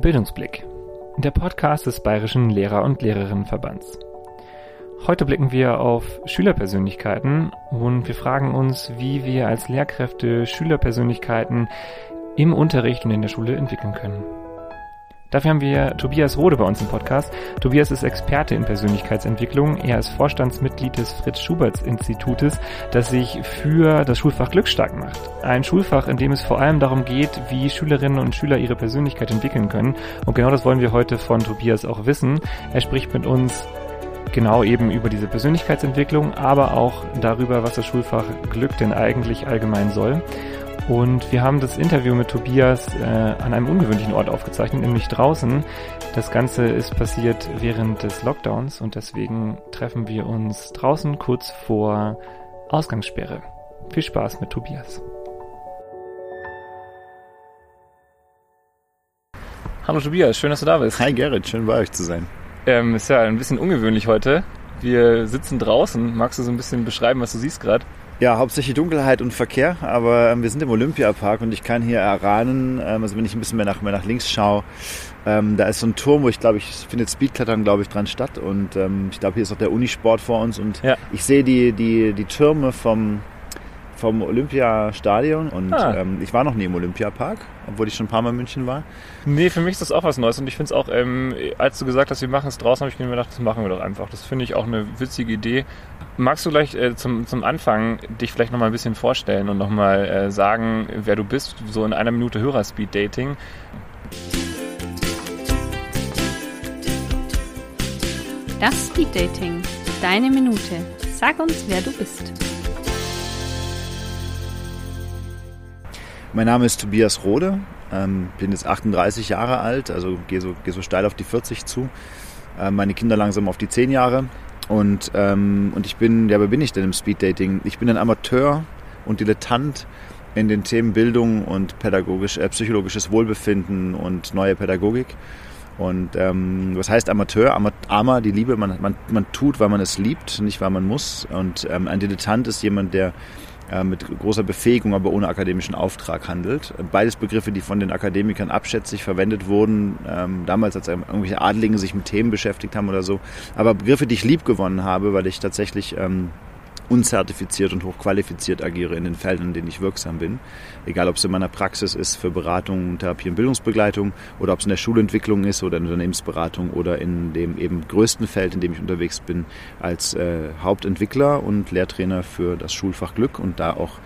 Bildungsblick, der Podcast des Bayerischen Lehrer- und Lehrerinnenverbands. Heute blicken wir auf Schülerpersönlichkeiten und wir fragen uns, wie wir als Lehrkräfte Schülerpersönlichkeiten im Unterricht und in der Schule entwickeln können. Dafür haben wir Tobias Rode bei uns im Podcast. Tobias ist Experte in Persönlichkeitsentwicklung. Er ist Vorstandsmitglied des Fritz Schuberts Institutes, das sich für das Schulfach Glück stark macht. Ein Schulfach, in dem es vor allem darum geht, wie Schülerinnen und Schüler ihre Persönlichkeit entwickeln können. Und genau das wollen wir heute von Tobias auch wissen. Er spricht mit uns genau eben über diese Persönlichkeitsentwicklung, aber auch darüber, was das Schulfach Glück denn eigentlich allgemein soll. Und wir haben das Interview mit Tobias äh, an einem ungewöhnlichen Ort aufgezeichnet, nämlich draußen. Das Ganze ist passiert während des Lockdowns und deswegen treffen wir uns draußen kurz vor Ausgangssperre. Viel Spaß mit Tobias. Hallo Tobias, schön, dass du da bist. Hi Gerrit, schön bei euch zu sein. Ähm, ist ja ein bisschen ungewöhnlich heute. Wir sitzen draußen. Magst du so ein bisschen beschreiben, was du siehst gerade? Ja, hauptsächlich Dunkelheit und Verkehr, aber ähm, wir sind im Olympiapark und ich kann hier erahnen, ähm, also wenn ich ein bisschen mehr nach, mehr nach links schaue, ähm, da ist so ein Turm, wo ich glaube, ich findet Speedklettern, glaube ich, dran statt und ähm, ich glaube, hier ist auch der Unisport vor uns und ja. ich sehe die, die, die Türme vom, vom Olympiastadion und ah. ähm, ich war noch nie im Olympiapark, obwohl ich schon ein paar Mal in München war. Nee, für mich ist das auch was Neues und ich finde es auch, ähm, als du gesagt hast, wir machen es draußen, habe ich mir gedacht, das machen wir doch einfach. Das finde ich auch eine witzige Idee. Magst du gleich äh, zum, zum Anfang dich vielleicht nochmal ein bisschen vorstellen und nochmal äh, sagen, wer du bist, so in einer Minute Hörer-Speed-Dating? Das Speed Dating. Deine Minute. Sag uns, wer du bist. Mein Name ist Tobias Rode, ähm, bin jetzt 38 Jahre alt, also gehe so, geh so steil auf die 40 zu. Äh, meine Kinder langsam auf die 10 Jahre. Und, ähm, und ich bin, ja, wer bin ich denn im Speeddating? Ich bin ein Amateur und Dilettant in den Themen Bildung und pädagogisch, äh, psychologisches Wohlbefinden und neue Pädagogik. Und ähm, was heißt Amateur? Ama, die Liebe, man, man, man tut, weil man es liebt, nicht weil man muss. Und ähm, ein Dilettant ist jemand, der mit großer Befähigung, aber ohne akademischen Auftrag handelt. Beides Begriffe, die von den Akademikern abschätzig verwendet wurden, ähm, damals als irgendwelche Adligen sich mit Themen beschäftigt haben oder so. Aber Begriffe, die ich lieb gewonnen habe, weil ich tatsächlich ähm, unzertifiziert und hochqualifiziert agiere in den Feldern, in denen ich wirksam bin. Egal, ob es in meiner Praxis ist für Beratung, Therapie und Bildungsbegleitung oder ob es in der Schulentwicklung ist oder in Unternehmensberatung oder in dem eben größten Feld, in dem ich unterwegs bin, als äh, Hauptentwickler und Lehrtrainer für das Schulfach Glück und da auch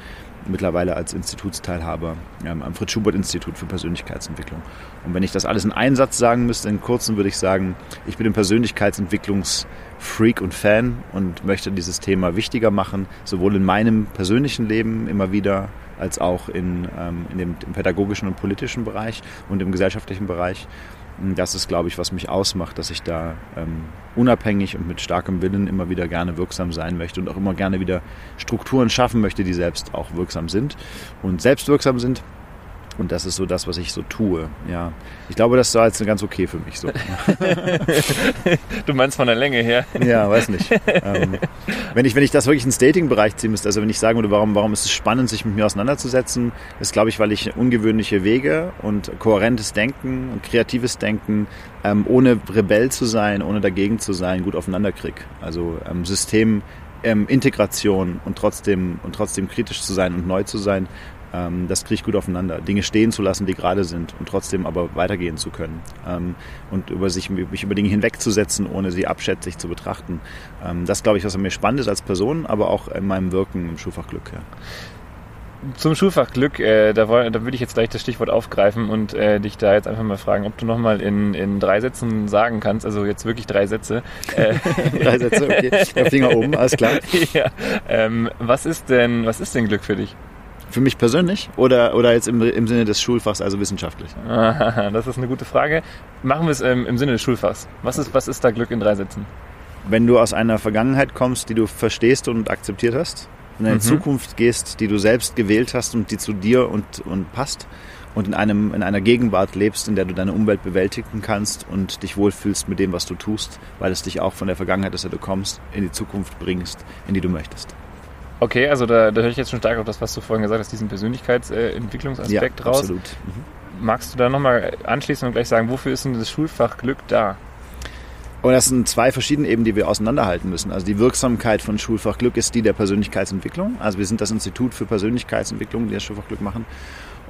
mittlerweile als Institutsteilhaber ähm, am Fritz-Schubert-Institut für Persönlichkeitsentwicklung. Und wenn ich das alles in einen Satz sagen müsste, in kurzem würde ich sagen, ich bin ein Persönlichkeitsentwicklungsfreak und Fan und möchte dieses Thema wichtiger machen, sowohl in meinem persönlichen Leben immer wieder, als auch in, ähm, in dem, im pädagogischen und politischen Bereich und im gesellschaftlichen Bereich. Das ist, glaube ich, was mich ausmacht, dass ich da ähm, unabhängig und mit starkem Willen immer wieder gerne wirksam sein möchte und auch immer gerne wieder Strukturen schaffen möchte, die selbst auch wirksam sind. Und selbst wirksam sind und das ist so das, was ich so tue. Ja. Ich glaube, das war jetzt ganz okay für mich so. du meinst von der Länge her? Ja, weiß nicht. Ähm, wenn, ich, wenn ich das wirklich ins Dating-Bereich ziehen müsste, also wenn ich sagen würde, warum, warum ist es spannend, sich mit mir auseinanderzusetzen, ist, glaube ich, weil ich ungewöhnliche Wege und kohärentes Denken und kreatives Denken, ähm, ohne Rebell zu sein, ohne dagegen zu sein, gut aufeinander kriege. Also ähm, System, ähm, Integration und trotzdem, und trotzdem kritisch zu sein und neu zu sein, ähm, das kriege ich gut aufeinander. Dinge stehen zu lassen, die gerade sind und trotzdem aber weitergehen zu können. Ähm, und über sich, mich über Dinge hinwegzusetzen, ohne sie abschätzig zu betrachten. Ähm, das glaube ich, was an mir spannend ist als Person, aber auch in meinem Wirken im Schulfach Glück. Ja. Zum Schulfach Glück, äh, da, da würde ich jetzt gleich das Stichwort aufgreifen und äh, dich da jetzt einfach mal fragen, ob du nochmal in, in drei Sätzen sagen kannst, also jetzt wirklich drei Sätze. Äh, drei Sätze, okay. Der Finger oben, alles klar. ja, ähm, was ist denn, was ist denn Glück für dich? Für mich persönlich oder, oder jetzt im, im Sinne des Schulfachs, also wissenschaftlich? das ist eine gute Frage. Machen wir es ähm, im Sinne des Schulfachs. Was ist, was ist da Glück in drei Sätzen? Wenn du aus einer Vergangenheit kommst, die du verstehst und akzeptiert hast, in eine mhm. Zukunft gehst, die du selbst gewählt hast und die zu dir und, und passt und in, einem, in einer Gegenwart lebst, in der du deine Umwelt bewältigen kannst und dich wohlfühlst mit dem, was du tust, weil es dich auch von der Vergangenheit, aus der du kommst, in die Zukunft bringst, in die du möchtest. Okay, also da, da höre ich jetzt schon stark auf das, was du vorhin gesagt hast, diesen Persönlichkeitsentsentwicklungsaspekt ja, raus. Absolut. Mhm. magst du da nochmal anschließen und gleich sagen, wofür ist denn das Schulfach Glück da? Und das sind zwei verschiedene Ebenen, die wir auseinanderhalten müssen. Also die Wirksamkeit von Schulfach Glück ist die der Persönlichkeitsentwicklung. Also wir sind das Institut für Persönlichkeitsentwicklung, die das Schulfach Glück machen.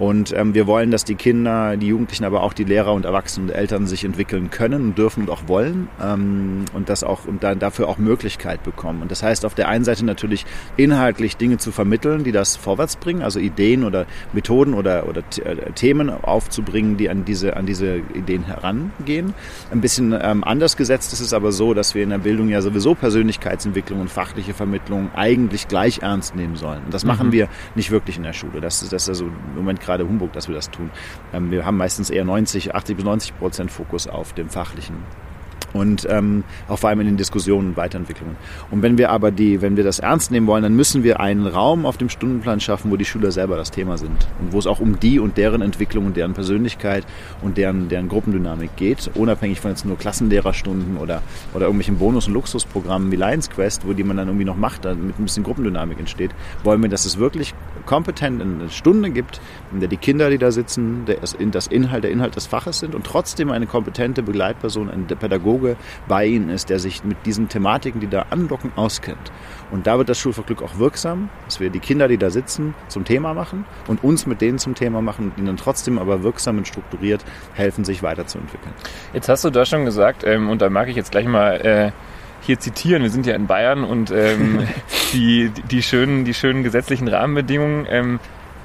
Und ähm, wir wollen, dass die Kinder, die Jugendlichen, aber auch die Lehrer und Erwachsenen und Eltern sich entwickeln können und dürfen und auch wollen ähm, und das auch und da, dafür auch Möglichkeit bekommen. Und das heißt auf der einen Seite natürlich inhaltlich Dinge zu vermitteln, die das vorwärts bringen, also Ideen oder Methoden oder, oder äh, Themen aufzubringen, die an diese, an diese Ideen herangehen. Ein bisschen ähm, anders gesetzt ist es aber so, dass wir in der Bildung ja sowieso Persönlichkeitsentwicklung und fachliche Vermittlung eigentlich gleich ernst nehmen sollen. Und das machen mhm. wir nicht wirklich in der Schule. Das ist, das ist also im Moment gerade Humbug, dass wir das tun. Ähm, wir haben meistens eher 90, 80 bis 90 Prozent Fokus auf dem Fachlichen und ähm, auch vor allem in den Diskussionen und Weiterentwicklungen. Und wenn wir aber die, wenn wir das ernst nehmen wollen, dann müssen wir einen Raum auf dem Stundenplan schaffen, wo die Schüler selber das Thema sind und wo es auch um die und deren Entwicklung und deren Persönlichkeit und deren, deren Gruppendynamik geht, unabhängig von jetzt nur Klassenlehrerstunden oder, oder irgendwelchen Bonus- und Luxusprogrammen wie Lions Quest, wo die man dann irgendwie noch macht, damit ein bisschen Gruppendynamik entsteht, wollen wir, dass es wirklich kompetent eine Stunde gibt, in der die Kinder, die da sitzen, das Inhalt, der Inhalt des Faches sind und trotzdem eine kompetente Begleitperson, ein Pädagoge Pädagoge bei ihnen ist, der sich mit diesen Thematiken, die da andocken, auskennt. Und da wird das Schulfachglück auch wirksam, dass wir die Kinder, die da sitzen, zum Thema machen und uns mit denen zum Thema machen und ihnen trotzdem aber wirksam und strukturiert helfen, sich weiterzuentwickeln. Jetzt hast du da schon gesagt, ähm, und da mag ich jetzt gleich mal äh, hier zitieren, wir sind ja in Bayern und ähm, die, die, schönen, die schönen gesetzlichen Rahmenbedingungen ähm,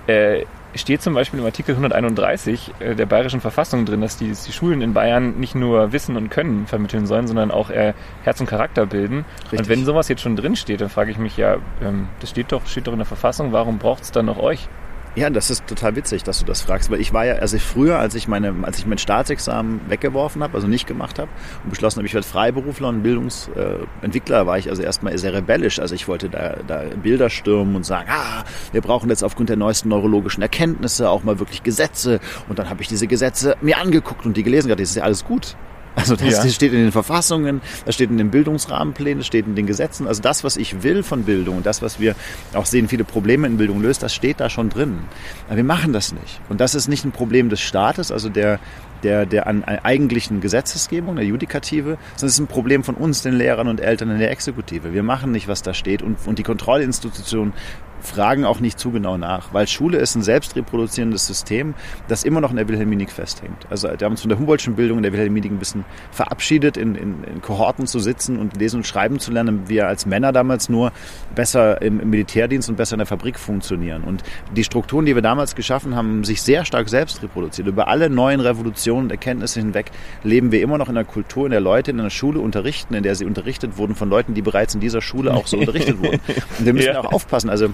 äh, steht zum Beispiel im Artikel 131 äh, der Bayerischen Verfassung drin, dass die, dass die, Schulen in Bayern nicht nur Wissen und Können vermitteln sollen, sondern auch äh, Herz und Charakter bilden. Richtig. Und wenn sowas jetzt schon drin steht, dann frage ich mich ja, ähm, das steht doch, steht doch in der Verfassung, warum braucht es dann noch euch? Ja, das ist total witzig, dass du das fragst, weil ich war ja, also früher, als ich meine, als ich mein Staatsexamen weggeworfen habe, also nicht gemacht habe und beschlossen habe, ich werde Freiberufler und Bildungsentwickler, war ich also erstmal sehr rebellisch. Also ich wollte da, da Bilder stürmen und sagen, ah, wir brauchen jetzt aufgrund der neuesten neurologischen Erkenntnisse auch mal wirklich Gesetze. Und dann habe ich diese Gesetze mir angeguckt und die gelesen. Das ist ja alles gut. Also das, ja. steht in den Verfassungen, das steht in den Bildungsrahmenplänen, das steht in den Gesetzen. Also das, was ich will von Bildung, das, was wir auch sehen, viele Probleme in Bildung löst, das steht da schon drin. Aber wir machen das nicht. Und das ist nicht ein Problem des Staates, also der, der, der an eigentlichen Gesetzesgebung, der Judikative, sondern es ist ein Problem von uns, den Lehrern und Eltern in der Exekutive. Wir machen nicht, was da steht und, und die Kontrollinstitutionen fragen auch nicht zu genau nach, weil Schule ist ein selbstreproduzierendes System, das immer noch in der Wilhelminik festhängt. Also wir haben uns von der Humboldtschen Bildung in der Wilhelminik ein bisschen verabschiedet, in, in, in Kohorten zu sitzen und lesen und schreiben zu lernen. Wir als Männer damals nur besser im, im Militärdienst und besser in der Fabrik funktionieren. Und die Strukturen, die wir damals geschaffen haben, sich sehr stark selbst reproduziert. Über alle neuen Revolutionen und Erkenntnisse hinweg leben wir immer noch in einer Kultur, in der Leute in einer Schule unterrichten, in der sie unterrichtet wurden von Leuten, die bereits in dieser Schule auch so unterrichtet wurden. Und wir müssen ja. auch aufpassen. Also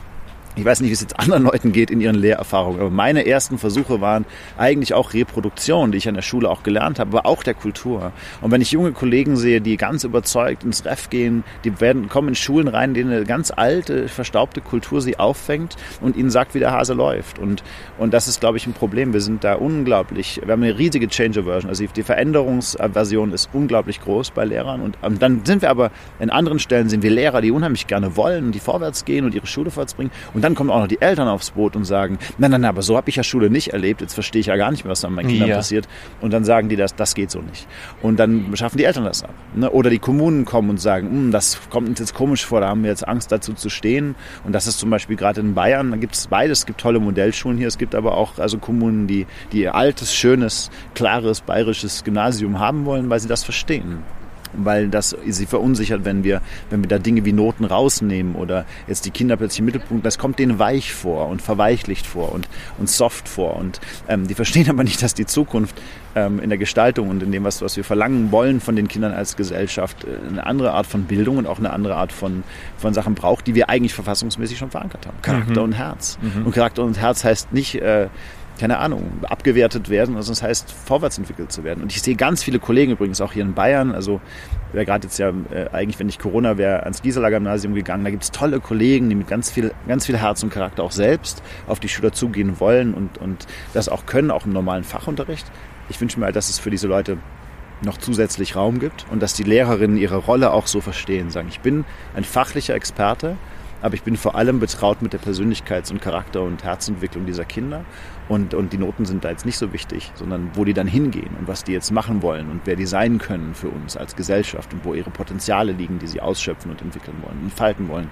ich weiß nicht, wie es jetzt anderen Leuten geht in ihren Lehrerfahrungen, aber meine ersten Versuche waren eigentlich auch Reproduktion, die ich an der Schule auch gelernt habe, aber auch der Kultur. Und wenn ich junge Kollegen sehe, die ganz überzeugt ins Ref gehen, die werden, kommen in Schulen rein, denen eine ganz alte, verstaubte Kultur sie auffängt und ihnen sagt, wie der Hase läuft. Und, und das ist, glaube ich, ein Problem. Wir sind da unglaublich, wir haben eine riesige Change-Aversion. Also die Veränderungsaversion ist unglaublich groß bei Lehrern. Und, und dann sind wir aber, in anderen Stellen sind wir Lehrer, die unheimlich gerne wollen, die vorwärts gehen und ihre Schule vorwärts bringen. Und und dann kommen auch noch die Eltern aufs Boot und sagen, nein, nein, nein, aber so habe ich ja Schule nicht erlebt. Jetzt verstehe ich ja gar nicht mehr, was da mit meinen Kindern ja. passiert. Und dann sagen die, das, das geht so nicht. Und dann schaffen die Eltern das ab. Ne? Oder die Kommunen kommen und sagen, hm, das kommt uns jetzt komisch vor, da haben wir jetzt Angst dazu zu stehen. Und das ist zum Beispiel gerade in Bayern, da gibt es beides. Es gibt tolle Modellschulen hier. Es gibt aber auch also Kommunen, die, die altes, schönes, klares, bayerisches Gymnasium haben wollen, weil sie das verstehen weil das sie verunsichert, wenn wir, wenn wir da Dinge wie Noten rausnehmen oder jetzt die Kinder plötzlich im Mittelpunkt, das kommt denen weich vor und verweichlicht vor und, und soft vor und ähm, die verstehen aber nicht, dass die Zukunft ähm, in der Gestaltung und in dem, was, was wir verlangen wollen von den Kindern als Gesellschaft, äh, eine andere Art von Bildung und auch eine andere Art von, von Sachen braucht, die wir eigentlich verfassungsmäßig schon verankert haben. Charakter mhm. und Herz. Mhm. Und Charakter und Herz heißt nicht, äh, keine Ahnung, abgewertet werden, also das heißt, vorwärts entwickelt zu werden. Und ich sehe ganz viele Kollegen übrigens auch hier in Bayern, also wäre gerade jetzt ja äh, eigentlich, wenn nicht Corona wäre, ans Gieseler Gymnasium gegangen. Da gibt es tolle Kollegen, die mit ganz viel, ganz viel Herz und Charakter auch selbst auf die Schüler zugehen wollen und, und das auch können, auch im normalen Fachunterricht. Ich wünsche mir halt, dass es für diese Leute noch zusätzlich Raum gibt und dass die Lehrerinnen ihre Rolle auch so verstehen. Sagen, ich bin ein fachlicher Experte, aber ich bin vor allem betraut mit der Persönlichkeits- und Charakter- und Herzentwicklung dieser Kinder Und, und die Noten sind da jetzt nicht so wichtig, sondern wo die dann hingehen und was die jetzt machen wollen und wer die sein können für uns als Gesellschaft und wo ihre Potenziale liegen, die sie ausschöpfen und entwickeln wollen und falten wollen.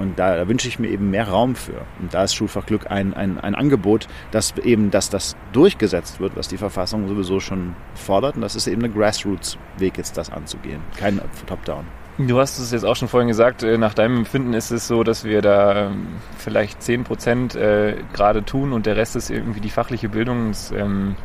Und da, da wünsche ich mir eben mehr Raum für. Und da ist Schulfach Glück ein, ein, ein Angebot, dass eben, dass das durchgesetzt wird, was die Verfassung sowieso schon fordert. Und das ist eben eine Grassroots-Weg, jetzt das anzugehen. Kein Top-Down. Du hast es jetzt auch schon vorhin gesagt, äh, nach deinem Empfinden ist es so, dass wir da ähm, vielleicht 10 Prozent äh, gerade tun und der Rest ist irgendwie die fachliche Bildung. Ähm,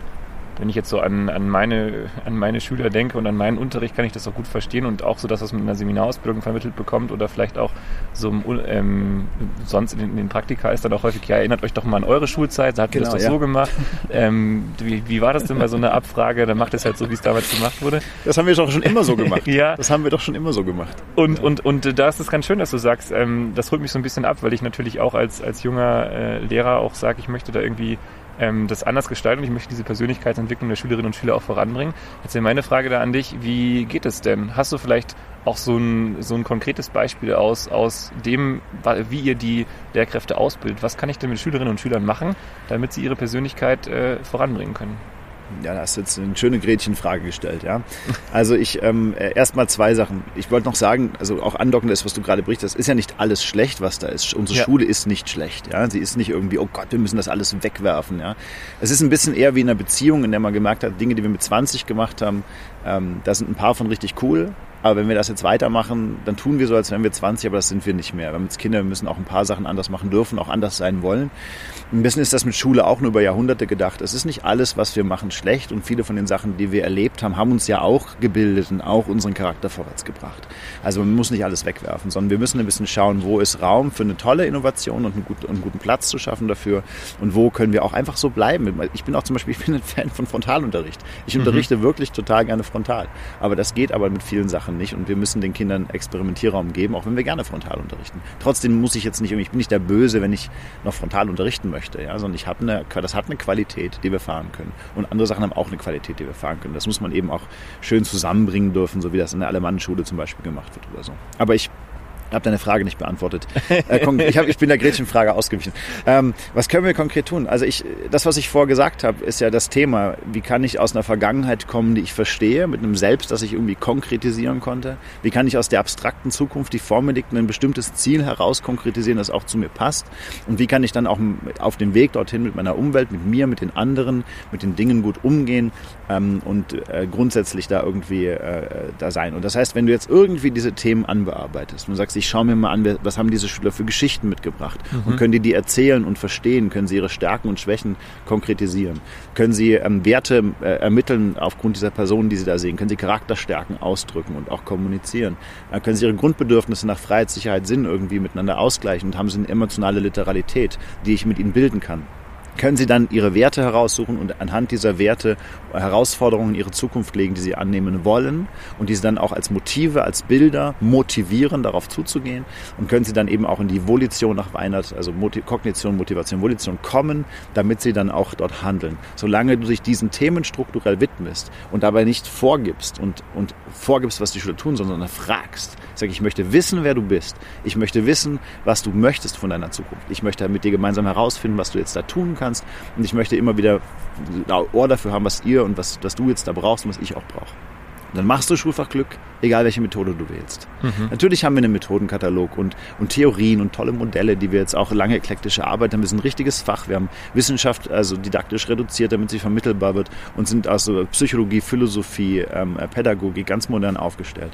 wenn ich jetzt so an, an, meine, an meine Schüler denke und an meinen Unterricht, kann ich das auch gut verstehen und auch so, dass das mit einer Seminarausbildung vermittelt bekommt oder vielleicht auch so ähm, sonst in, in, den Praktika ist dann auch häufig, ja, erinnert euch doch mal an eure Schulzeit, da habt ihr genau, das doch ja. so gemacht. ähm, wie, wie war das denn bei so einer Abfrage? Dann macht es halt so, wie es damals gemacht wurde. Das haben wir doch schon immer so gemacht. ja. Das haben wir doch schon immer so gemacht. Und, ja. und, und, und da ist es ganz schön, dass du sagst, ähm, das holt mich so ein bisschen ab, weil ich natürlich auch als, als junger äh, Lehrer auch sage, ich möchte da irgendwie ähm, das anders gestalten und ich möchte diese Persönlichkeitsentwicklung der Schülerinnen und Schüler auch voranbringen. Jetzt wäre meine Frage da an dich, wie geht es denn? Hast du vielleicht auch so ein, so ein konkretes Beispiel aus, aus dem, wie ihr die Lehrkräfte ausbildet? Was kann ich denn mit Schülerinnen und Schülern machen, damit sie ihre Persönlichkeit äh, voranbringen können? Ja, da hast du jetzt eine schöne Gretchenfrage gestellt, ja. Also ich ähm, äh, erstmal zwei Sachen. Ich wollte noch sagen, also auch andocken das, was du gerade berichtest, ist ja nicht alles schlecht, was da ist. Unsere ja. Schule ist nicht schlecht, ja. Sie ist nicht irgendwie, oh Gott, wir müssen das alles wegwerfen, ja. Es ist ein bisschen eher wie in einer Beziehung, in der man gemerkt hat, Dinge, die wir mit 20 gemacht haben, ähm, da sind ein paar von richtig cool, aber wenn wir das jetzt weitermachen, dann tun wir so, als wären wir 20, aber das sind wir nicht mehr. Wir haben jetzt Kinder, wir müssen auch ein paar Sachen anders machen dürfen, auch anders sein wollen. Ein bisschen ist das mit Schule auch nur über Jahrhunderte gedacht. Es ist nicht alles, was wir machen, schlecht und viele von den Sachen, die wir erlebt haben, haben uns ja auch gebildet und auch unseren Charakter vorwärts gebracht. Also man muss nicht alles wegwerfen, sondern wir müssen ein bisschen schauen, wo ist Raum für eine tolle Innovation und einen, guten, einen guten Platz zu schaffen dafür und wo können wir auch einfach so bleiben. Ich bin auch zum Beispiel, ich bin ein Fan von Frontalunterricht. Ich mhm. unterrichte wirklich total gerne frontal. Aber das geht aber mit vielen Sachen Sachen nicht und wir müssen den Kindern Experimentierraum geben, auch wenn wir gerne frontal unterrichten. Trotzdem muss ich jetzt nicht, ich bin nicht der Böse, wenn ich noch frontal unterrichten möchte, ja, sondern ich habe eine, das hat eine Qualität, die wir fahren können. Und andere Sachen haben auch eine Qualität, die wir fahren können. Das muss man eben auch schön zusammenbringen dürfen, so wie das in der Alemannenschule zum Beispiel gemacht wird oder so. Aber ich habe deine Frage nicht beantwortet. Äh, ich, hab, ich bin der Gretchenfrage ausgewichen. Ähm, was können wir konkret tun? Also ich, das, was ich vorher gesagt habe, ist ja das Thema. Wie kann ich aus einer Vergangenheit kommen, die ich verstehe, mit einem Selbst, das ich irgendwie konkretisieren konnte? Wie kann ich aus der abstrakten Zukunft, die vor mir liegt, ein bestimmtes Ziel heraus konkretisieren, das auch zu mir passt? Und wie kann ich dann auch auf dem Weg dorthin mit meiner Umwelt, mit mir, mit den anderen, mit den Dingen gut umgehen ähm, und äh, grundsätzlich da irgendwie äh, da sein? Und das heißt, wenn du jetzt irgendwie diese Themen anbearbeitest und sagst, ich schaue mir mal an, was haben diese Schüler für Geschichten mitgebracht? Mhm. und können die die erzählen und verstehen, können sie ihre Stärken und Schwächen konkretisieren, können sie ähm, Werte äh, ermitteln aufgrund dieser Personen, die sie da sehen, können sie Charakterstärken ausdrücken und auch kommunizieren, äh, können sie ihre Grundbedürfnisse nach Freiheit, Sicherheit, Sinn irgendwie miteinander ausgleichen und haben sie eine emotionale Literalität, die ich mit ihnen bilden kann können Sie dann Ihre Werte heraussuchen und anhand dieser Werte Herausforderungen in Ihre Zukunft legen, die Sie annehmen wollen und diese dann auch als Motive, als Bilder motivieren, darauf zuzugehen und können Sie dann eben auch in die Volition nach Weinert, also Kognition, Motivation, Volition kommen, damit Sie dann auch dort handeln. Solange du dich diesen Themen strukturell widmest und dabei nicht vorgibst und, und vorgibst, was die Schüler tun, sondern fragst. Sage, ich möchte wissen, wer du bist. Ich möchte wissen, was du möchtest von deiner Zukunft. Ich möchte mit dir gemeinsam herausfinden, was du jetzt da tun kannst. Und ich möchte immer wieder ein Ohr dafür haben, was ihr und was, was du jetzt da brauchst und was ich auch brauche. dann machst du Schulfachglück, egal welche Methode du wählst. Mhm. Natürlich haben wir einen Methodenkatalog und, und Theorien und tolle Modelle, die wir jetzt auch lange eklektisch erarbeitet haben. Wir sind ein richtiges Fach. Wir haben Wissenschaft also didaktisch reduziert, damit sie vermittelbar wird und sind also Psychologie, Philosophie, ähm, Pädagogik ganz modern aufgestellt.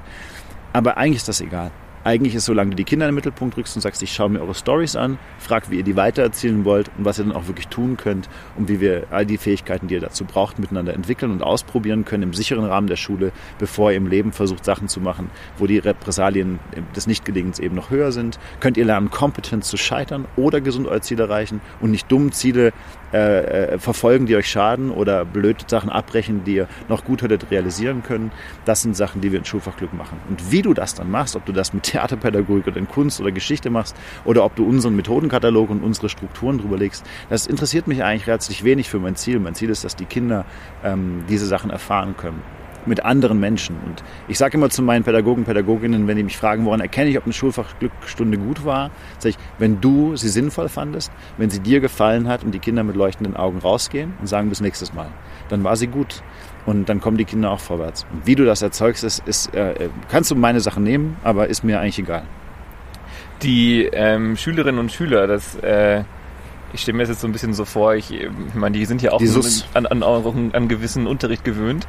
Aber eigentlich ist das egal. Eigentlich ist, solange du die Kinder in den Mittelpunkt rückst und sagst, ich schaue mir eure Stories an, frag, wie ihr die weitererzählen wollt und was ihr dann auch wirklich tun könnt und wie wir all die Fähigkeiten, die ihr dazu braucht, miteinander entwickeln und ausprobieren können im sicheren Rahmen der Schule, bevor ihr im Leben versucht, Sachen zu machen, wo die Repressalien des Nichtgelingens eben noch höher sind. Könnt ihr lernen, kompetent zu scheitern oder gesund euer Ziel erreichen und nicht dumm Ziele äh, äh, verfolgen, die euch schaden oder blöde Sachen abbrechen, die ihr noch gut hättet realisieren können. Das sind Sachen, die wir in Schulfachglück machen. Und wie du das dann machst, ob du das mit Theaterpädagogik oder in Kunst oder Geschichte machst oder ob du unseren Methodenkatalog und unsere Strukturen drüber legst, das interessiert mich eigentlich herzlich wenig für mein Ziel. Mein Ziel ist, dass die Kinder ähm, diese Sachen erfahren können mit anderen Menschen. Und ich sage immer zu meinen Pädagogen, Pädagoginnen, wenn die mich fragen, woran erkenne ich, ob eine Schulfachglückstunde gut war, sage ich, wenn du sie sinnvoll fandest, wenn sie dir gefallen hat und die Kinder mit leuchtenden Augen rausgehen und sagen bis nächstes Mal, dann war sie gut. Und dann kommen die Kinder auch vorwärts. Und wie du das erzeugst, ist, ist äh, kannst du meine Sachen nehmen, aber ist mir eigentlich egal. Die ähm, Schülerinnen und Schüler, das äh ich stelle mir das jetzt so ein bisschen so vor, ich, ich meine, die sind ja auch an, an, an, an gewissen Unterricht gewöhnt.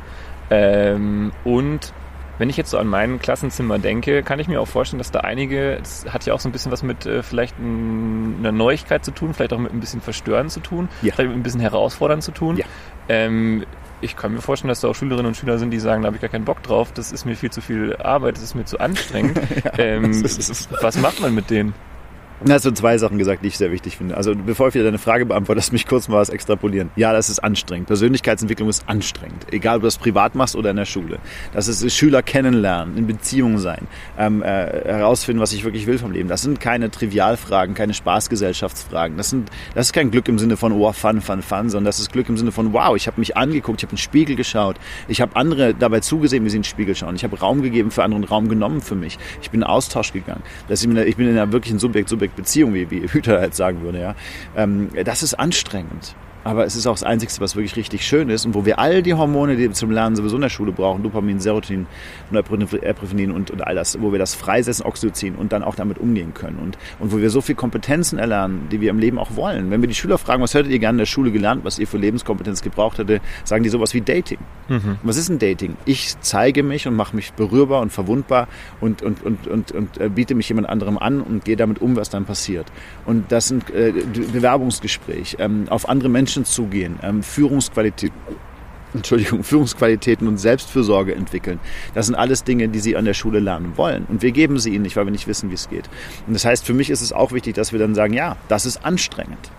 Ähm, und wenn ich jetzt so an mein Klassenzimmer denke, kann ich mir auch vorstellen, dass da einige, das hat ja auch so ein bisschen was mit äh, vielleicht ein, einer Neuigkeit zu tun, vielleicht auch mit ein bisschen Verstören zu tun, ja. vielleicht mit ein bisschen Herausfordern zu tun. Ja. Ähm, ich kann mir vorstellen, dass da auch Schülerinnen und Schüler sind, die sagen, da habe ich gar keinen Bock drauf, das ist mir viel zu viel Arbeit, das ist mir zu anstrengend. ja, ähm, was macht man mit denen? Du hast so zwei Sachen gesagt, die ich sehr wichtig finde. Also bevor ich wieder deine Frage beantworte, lass mich kurz mal was extrapolieren. Ja, das ist anstrengend. Persönlichkeitsentwicklung ist anstrengend. Egal, ob du das privat machst oder in der Schule. Das ist Schüler kennenlernen, in Beziehung sein, ähm, äh, herausfinden, was ich wirklich will vom Leben. Das sind keine Trivialfragen, keine Spaßgesellschaftsfragen. Das, sind, das ist kein Glück im Sinne von, oh, fun, fun, fun, sondern das ist Glück im Sinne von, wow, ich habe mich angeguckt, ich habe in den Spiegel geschaut, ich habe andere dabei zugesehen, wie sie in den Spiegel schauen. Ich habe Raum gegeben für andere und Raum genommen für mich. Ich bin in Austausch gegangen. Das ist, ich bin in einer wirklichen Subjekt-Subjekt Beziehung, wie, wie Hüter halt sagen würde, ja. Ähm, das ist anstrengend. Aber es ist auch das Einzige, was wirklich richtig schön ist und wo wir all die Hormone, die wir zum Lernen sowieso in der Schule brauchen, Dopamin, Serotonin, Epinephrinin und, und all das, wo wir das freisetzen, Oxytocin und dann auch damit umgehen können. Und, und wo wir so viel Kompetenzen erlernen, die wir im Leben auch wollen. Wenn wir die Schüler fragen, was hättet ihr gerne in der Schule gelernt, was ihr für Lebenskompetenz gebraucht hätte, sagen die sowas wie Dating. Mhm. Was ist ein Dating? Ich zeige mich und mache mich berührbar und verwundbar und, und, und, und, und äh, biete mich jemand anderem an und gehe damit um, was dann passiert. Und das sind äh, Bewerbungsgespräch, ähm, auf andere Menschen Menschen zugehen, ähm, Führungsqualität, Entschuldigung, Führungsqualitäten und Selbstfürsorge entwickeln. Das sind alles Dinge, die sie an der Schule lernen wollen. Und wir geben sie ihnen nicht, weil wir nicht wissen, wie es geht. Und das heißt, für mich ist es auch wichtig, dass wir dann sagen, ja, das ist anstrengend.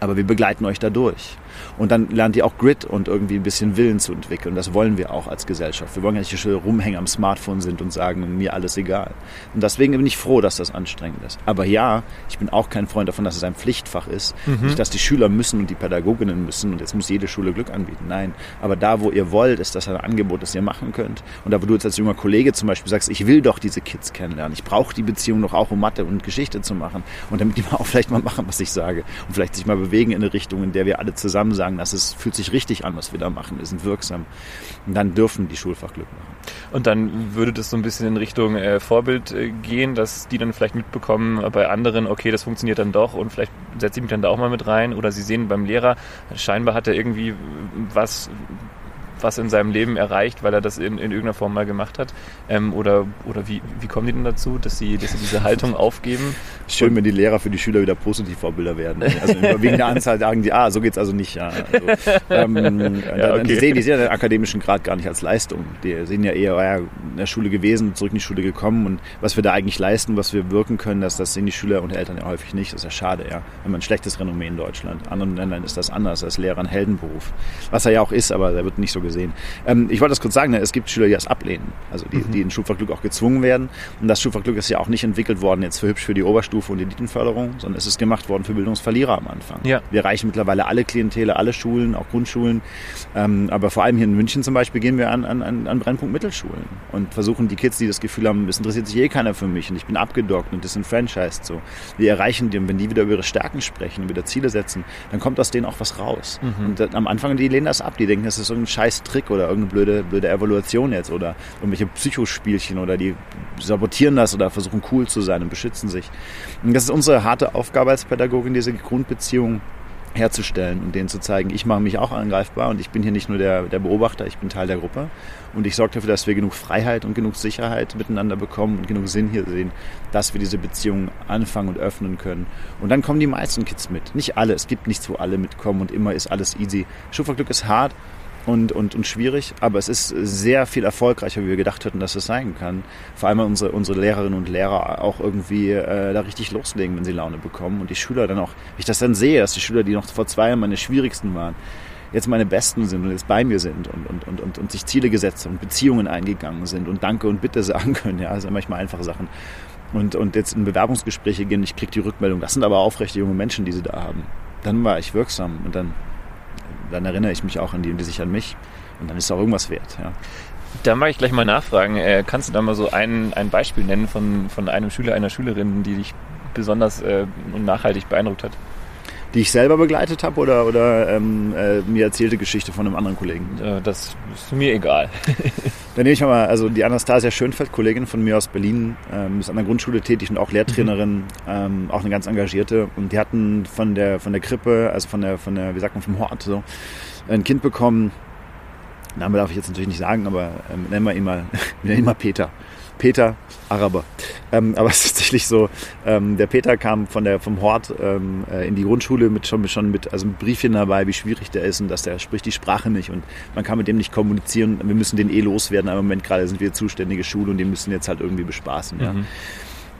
Aber wir begleiten euch dadurch. Und dann lernt ihr auch Grit und irgendwie ein bisschen Willen zu entwickeln. Das wollen wir auch als Gesellschaft. Wir wollen ja nicht hier rumhängen am Smartphone sind und sagen, mir alles egal. Und deswegen bin ich froh, dass das anstrengend ist. Aber ja, ich bin auch kein Freund davon, dass es ein Pflichtfach ist. Mhm. Nicht, dass die Schüler müssen und die Pädagoginnen müssen und jetzt muss jede Schule Glück anbieten. Nein. Aber da, wo ihr wollt, ist das ein Angebot, das ihr machen könnt. Und da, wo du jetzt als junger Kollege zum Beispiel sagst, ich will doch diese Kids kennenlernen. Ich brauche die Beziehung doch auch, um Mathe und Geschichte zu machen. Und damit die mal auch vielleicht mal machen, was ich sage. Und vielleicht sich mal bewegen in eine Richtung, in der wir alle zusammen sagen, das ist, fühlt sich richtig an, was wir da machen. Wir sind wirksam. Und dann dürfen die Schulfachglück machen. Und dann würde das so ein bisschen in Richtung äh, Vorbild äh, gehen, dass die dann vielleicht mitbekommen bei anderen, okay, das funktioniert dann doch und vielleicht setze ich mich dann da auch mal mit rein. Oder sie sehen beim Lehrer, scheinbar hat er irgendwie was was in seinem Leben erreicht, weil er das in, in irgendeiner Form mal gemacht hat? Ähm, oder oder wie, wie kommen die denn dazu, dass sie, dass sie diese Haltung aufgeben? Schön, wenn die Lehrer für die Schüler wieder Positivvorbilder werden. Also wegen der Anzahl sagen die, ah, so geht's also nicht. Ja, also, ähm, ja, okay. Die sehen, die sehen den akademischen Grad gar nicht als Leistung. Die sehen ja eher, ja, in der Schule gewesen, zurück in die Schule gekommen und was wir da eigentlich leisten, was wir wirken können, das, das sehen die Schüler und Eltern ja häufig nicht. Das ist ja schade, ja. Wenn man ein schlechtes Renommee in Deutschland. In anderen Ländern ist das anders als Lehrer ein Heldenberuf. Was er ja auch ist, aber der wird nicht so gesehen. Ähm, ich wollte das kurz sagen, ne, es gibt Schüler, die das ablehnen, also die, mhm. die in Schulfachglück auch gezwungen werden. Und das Schulfachglück ist ja auch nicht entwickelt worden jetzt für hübsch für die Oberstufe und die Elitenförderung, sondern es ist gemacht worden für Bildungsverlierer am Anfang. Ja. Wir erreichen mittlerweile alle Klientele, alle Schulen, auch Grundschulen. Ähm, aber vor allem hier in München zum Beispiel gehen wir an, an, an Brennpunkt Mittelschulen und versuchen die Kids, die das Gefühl haben, es interessiert sich eh keiner für mich und ich bin abgedockt und disenfranchised so. Wir erreichen die und wenn die wieder über ihre Stärken sprechen und wieder Ziele setzen, dann kommt aus denen auch was raus. Mhm. Und äh, am Anfang, die lehnen das ab, die denken, das ist so ein scheiß Trick oder irgendeine blöde, blöde Evaluation jetzt oder irgendwelche Psychospielchen oder die sabotieren das oder versuchen cool zu sein und beschützen sich. Und das ist unsere harte Aufgabe als Pädagogin, diese Grundbeziehung herzustellen und denen zu zeigen, ich mache mich auch angreifbar und ich bin hier nicht nur der, der Beobachter, ich bin Teil der Gruppe und ich sorge dafür, dass wir genug Freiheit und genug Sicherheit miteinander bekommen und genug Sinn hier sehen, dass wir diese Beziehung anfangen und öffnen können. Und dann kommen die meisten Kids mit. Nicht alle, es gibt nichts, wo alle mitkommen und immer ist alles easy. Schulverglück ist hart und, und, und schwierig, aber es ist sehr viel erfolgreicher, wie wir gedacht hätten, dass es sein kann. Vor allem unsere, unsere Lehrerinnen und Lehrer auch irgendwie äh, da richtig loslegen, wenn sie Laune bekommen und die Schüler dann auch, wenn ich das dann sehe, dass die Schüler, die noch vor zwei Jahren meine schwierigsten waren, jetzt meine Besten sind und jetzt bei mir sind und, und, und, und, und sich Ziele gesetzt haben und Beziehungen eingegangen sind und Danke und Bitte sagen können, ja, das sind manchmal einfache Sachen. Und, und jetzt in Bewerbungsgespräche gehen, ich kriege die Rückmeldung, das sind aber aufrechte junge Menschen, die sie da haben. Dann war ich wirksam und dann dann erinnere ich mich auch an die und die sich an mich. Und dann ist auch irgendwas wert. Ja. Da mag ich gleich mal nachfragen. Äh, kannst du da mal so ein, ein Beispiel nennen von, von einem Schüler, einer Schülerin, die dich besonders äh, und nachhaltig beeindruckt hat? Die ich selber begleitet habe oder, oder ähm, äh, mir erzählte Geschichte von einem anderen Kollegen? Äh, das ist mir egal. Dann nehme ich mal, also die Anastasia Schönfeld, Kollegin von mir aus Berlin, ähm, ist an der Grundschule tätig und auch Lehrtrainerin, mhm. ähm, auch eine ganz engagierte. Und die hatten von der, von der Krippe, also von der, von der, wie sagt man, vom Hort so, ein Kind bekommen. Name darf ich jetzt natürlich nicht sagen, aber ähm, nennen wir ihn mal, nennen ihn mal Peter. Peter, Araber. Ähm, aber es ist tatsächlich so, ähm, der Peter kam von der, vom Hort ähm, äh, in die Grundschule mit schon, schon mit also ein Briefchen dabei, wie schwierig der ist und dass der spricht die Sprache nicht und man kann mit dem nicht kommunizieren. Wir müssen den eh loswerden, aber im Moment gerade sind wir zuständige Schule und die müssen jetzt halt irgendwie bespaßen. Ja. Mhm.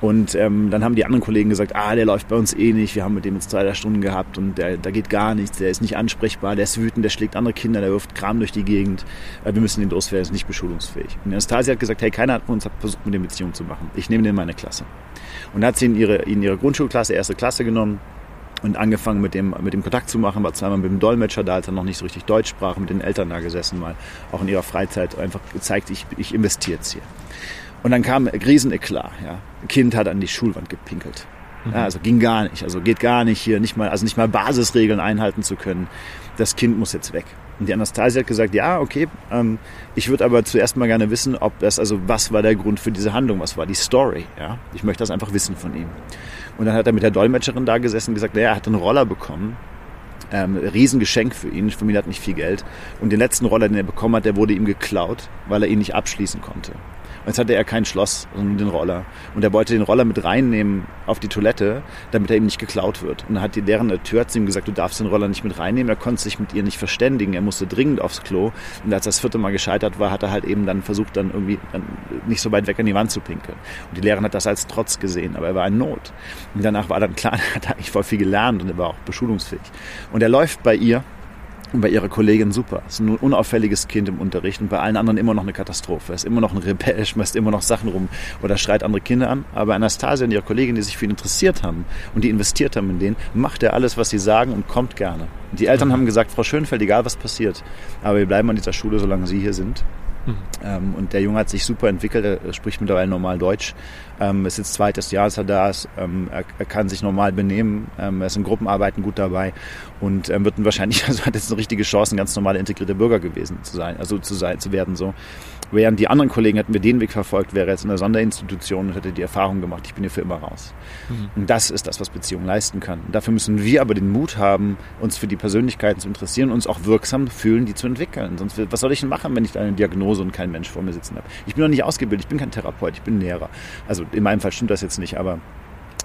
Und ähm, dann haben die anderen Kollegen gesagt, ah, der läuft bei uns eh nicht, wir haben mit dem jetzt zwei, drei Stunden gehabt und der, da geht gar nichts, der ist nicht ansprechbar, der ist wütend, der schlägt andere Kinder, der wirft Kram durch die Gegend, äh, wir müssen den loswerden, ist nicht beschulungsfähig. Und Anastasia hat gesagt, hey, keiner von uns hat versucht, mit dem Beziehung zu machen. Ich nehme den in meine Klasse. Und dann hat sie in ihre, in ihre Grundschulklasse, erste Klasse genommen, und angefangen mit dem, mit dem Kontakt zu machen, war zweimal mit dem Dolmetscher da, als er noch nicht so richtig Deutsch sprach, mit den Eltern da gesessen mal, auch in ihrer Freizeit einfach gezeigt, ich, ich investiere jetzt hier. Und dann kam Rieseneklat. Ja. Ein Kind hat an die Schulwand gepinkelt. Ja, also ging gar nicht. Also geht gar nicht hier, nicht mal, also nicht mal Basisregeln einhalten zu können. Das Kind muss jetzt weg. Und die Anastasia hat gesagt, ja, okay, ähm, ich würde aber zuerst mal gerne wissen, ob das, also was war der Grund für diese Handlung, was war die Story, ja. Ich möchte das einfach wissen von ihm. Und dann hat er mit der Dolmetscherin da gesessen und gesagt, naja, er hat einen Roller bekommen. Ähm, Riesengeschenk für ihn, Familie hat nicht viel Geld. Und den letzten Roller, den er bekommen hat, der wurde ihm geklaut, weil er ihn nicht abschließen konnte. Und jetzt hatte er kein Schloss, sondern den Roller. Und er wollte den Roller mit reinnehmen auf die Toilette, damit er ihm nicht geklaut wird. Und dann hat die deren der Tür zu ihm gesagt, du darfst den Roller nicht mit reinnehmen. Er konnte sich mit ihr nicht verständigen. Er musste dringend aufs Klo. Und als das vierte Mal gescheitert war, hat er halt eben dann versucht, dann irgendwie dann nicht so weit weg an die Wand zu pinkeln. Und die Lehrerin hat das als Trotz gesehen, aber er war in Not. Und danach war dann klar, er hat eigentlich voll viel gelernt und er war auch beschulungsfähig. Und er läuft bei ihr und bei ihrer Kollegin super. Ist ein unauffälliges Kind im Unterricht und bei allen anderen immer noch eine Katastrophe. Er ist immer noch ein Rebell, schmeißt immer noch Sachen rum oder schreit andere Kinder an. Aber Anastasia und ihrer Kollegin, die sich für ihn interessiert haben und die investiert haben in den, macht er alles, was sie sagen und kommt gerne. Und die Eltern mhm. haben gesagt, Frau Schönfeld, egal was passiert, aber wir bleiben an dieser Schule, solange Sie hier sind. Mhm. Ähm, und der Junge hat sich super entwickelt, er spricht mittlerweile normal Deutsch. Ähm, ist jetzt zweites Jahr, dass er da ist. Ähm, er, er, kann sich normal benehmen. Ähm, er ist in Gruppenarbeiten gut dabei und ähm, wird wahrscheinlich, also hat jetzt eine richtige Chance, ein ganz normaler integrierter Bürger gewesen zu sein, also zu sein, zu werden so. Während die anderen Kollegen hätten wir den Weg verfolgt, wäre jetzt in der Sonderinstitution und hätte die Erfahrung gemacht, ich bin hier für immer raus. Mhm. Und das ist das, was Beziehungen leisten kann. Und dafür müssen wir aber den Mut haben, uns für die Persönlichkeiten zu interessieren, uns auch wirksam fühlen, die zu entwickeln. Sonst, was soll ich denn machen, wenn ich eine Diagnose und kein Mensch vor mir sitzen habe? Ich bin noch nicht ausgebildet, ich bin kein Therapeut, ich bin Lehrer. Also in meinem Fall stimmt das jetzt nicht, aber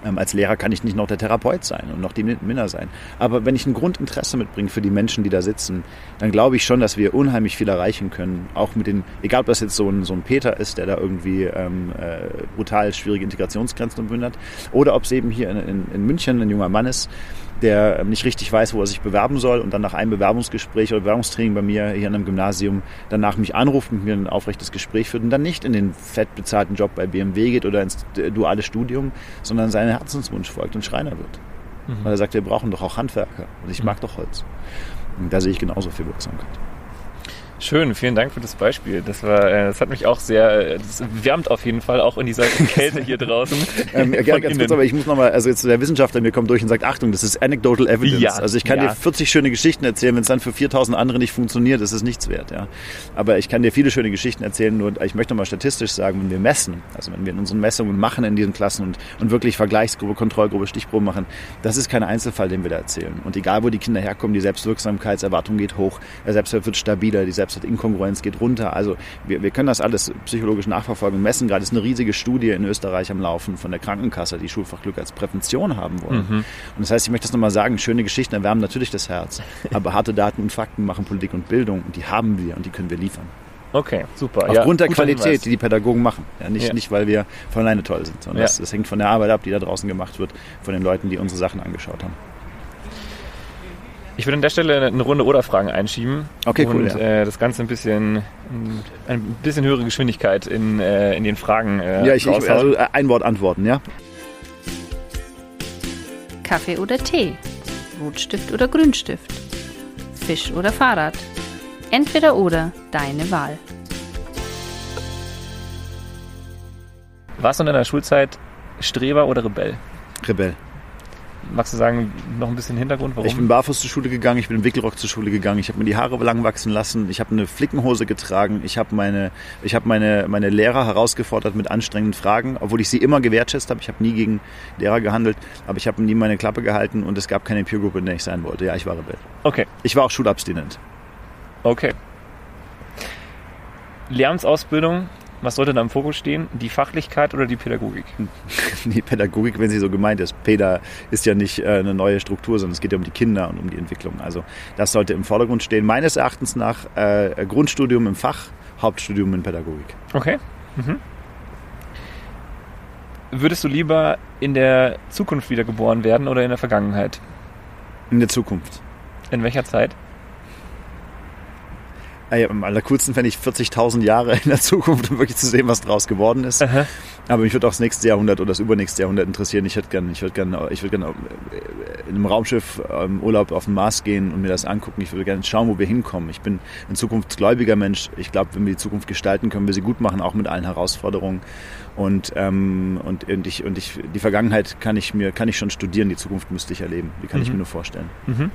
ähm, als Lehrer kann ich nicht noch der Therapeut sein und noch die Minna sein. Aber wenn ich ein Grundinteresse mitbringe für die Menschen, die da sitzen, dann glaube ich schon, dass wir unheimlich viel erreichen können. Auch mit den, egal ob das jetzt so ein, so ein Peter ist, der da irgendwie ähm, äh, brutal schwierige Integrationsgrenzen umwünden hat, oder ob es eben hier in, in, in München ein junger Mann ist, der nicht richtig weiß, wo er sich bewerben soll und dann nach einem Bewerbungsgespräch oder Bewerbungstraining bei mir hier an einem Gymnasium danach mich anruft, mit mir ein aufrechtes Gespräch führt und dann nicht in den fett bezahlten Job bei BMW geht oder ins duale Studium, sondern seinen Herzenswunsch folgt und Schreiner wird. Mhm. Weil er sagt, wir brauchen doch auch Handwerker und ich mag doch Holz. Und da sehe ich genauso viel Wirksamkeit. Schön, vielen Dank für das Beispiel. Das war, äh, das hat mich auch sehr, das wärmt auf jeden Fall auch in dieser Kälte hier draußen. ähm, ja, ganz kurz, aber ich muss nochmal, also jetzt der Wissenschaftler mir kommt durch und sagt, Achtung, das ist anecdotal evidence. Ja, also ich kann ja. dir 40 schöne Geschichten erzählen, wenn es dann für 4000 andere nicht funktioniert, ist es nichts wert, ja. Aber ich kann dir viele schöne Geschichten erzählen, nur ich möchte nochmal statistisch sagen, wenn wir messen, also wenn wir in unseren Messungen machen in diesen Klassen und, und wirklich Vergleichsgruppe, Kontrollgruppe, Stichprobe machen, das ist kein Einzelfall, den wir da erzählen. Und egal, wo die Kinder herkommen, die Selbstwirksamkeitserwartung geht hoch, der Selbstwert wird stabiler, die Selbst Selbstwertinkongruenz geht runter. Also wir, wir können das alles psychologisch nachverfolgen messen. Gerade ist eine riesige Studie in Österreich am Laufen von der Krankenkasse, die Schulfachglück als Prävention haben wollen. Mhm. Und das heißt, ich möchte das nochmal sagen, schöne Geschichten erwärmen natürlich das Herz, aber harte Daten und Fakten machen Politik und Bildung und die haben wir und die können wir liefern. Okay, super. Aufgrund ja, der Qualität, Hinweis. die die Pädagogen machen. Ja, nicht, ja. nicht, weil wir von alleine toll sind, sondern das, das hängt von der Arbeit ab, die da draußen gemacht wird, von den Leuten, die unsere Sachen angeschaut haben. Ich würde an der Stelle eine Runde oder Fragen einschieben. Okay, und, cool. Ja. äh, das Ganze ein bisschen, ein bisschen höhere Geschwindigkeit in, äh, in den Fragen. Äh, ja, ich, ich also äh, ein Wort antworten, ja. Kaffee oder Tee? Rotstift oder Grünstift? Fisch oder Fahrrad? Entweder oder, deine Wahl. Warst du in deiner Schulzeit Streber oder Rebell? Rebell. Magst du sagen, noch ein bisschen Hintergrund, warum? Ich bin barfuß zur Schule gegangen, ich bin im Wickelrock zur Schule gegangen, ich habe mir die Haare lang wachsen lassen, ich habe eine Flickenhose getragen, ich habe meine, ich habe meine, meine Lehrer herausgefordert mit anstrengenden Fragen, obwohl ich sie immer gewertschätzt habe. Ich habe nie gegen Lehrer gehandelt, aber ich habe nie meine Klappe gehalten und es gab keine Peer Group, in der ich sein wollte. Ja, ich war Rebell. okay, Ich war auch schulabstinent. okay. Lehramtsausbildung, was sollte da im Fokus stehen? Die Fachlichkeit oder die Pädagogik? Die Pädagogik, wenn sie so gemeint ist. Päda ist ja nicht äh, eine neue Struktur, sondern es geht ja um die Kinder und um die Entwicklung. Also das sollte im Vordergrund stehen. Meines Erachtens nach äh, Grundstudium im Fach, Hauptstudium in Pädagogik. Okay. Mhm. Würdest du lieber in der Zukunft wiedergeboren werden oder in der Vergangenheit? In der Zukunft. In welcher Zeit? Ah ja, am allercoolsten fände ich 40.000 Jahre in der Zukunft, um wirklich zu sehen, was draus geworden ist. Aha. Aber mich würde auch das nächste Jahrhundert oder das übernächste Jahrhundert interessieren. Ich hätte gerne, ich würde gerne, ich würde gerne äh, in einem Raumschiff ähm, Urlaub auf den Mars gehen und mir das angucken. Ich würde gerne schauen, wo wir hinkommen. Ich bin ein zukunftsgläubiger Mensch. Ich glaube, wenn wir die Zukunft gestalten, können wir sie gut machen, auch mit allen Herausforderungen. Und, ähm, und, und ich, und ich, die Vergangenheit kann ich mir, kann ich schon studieren. Die Zukunft müsste ich erleben. Die kann ich Mhm. mir nur vorstellen. Mhm.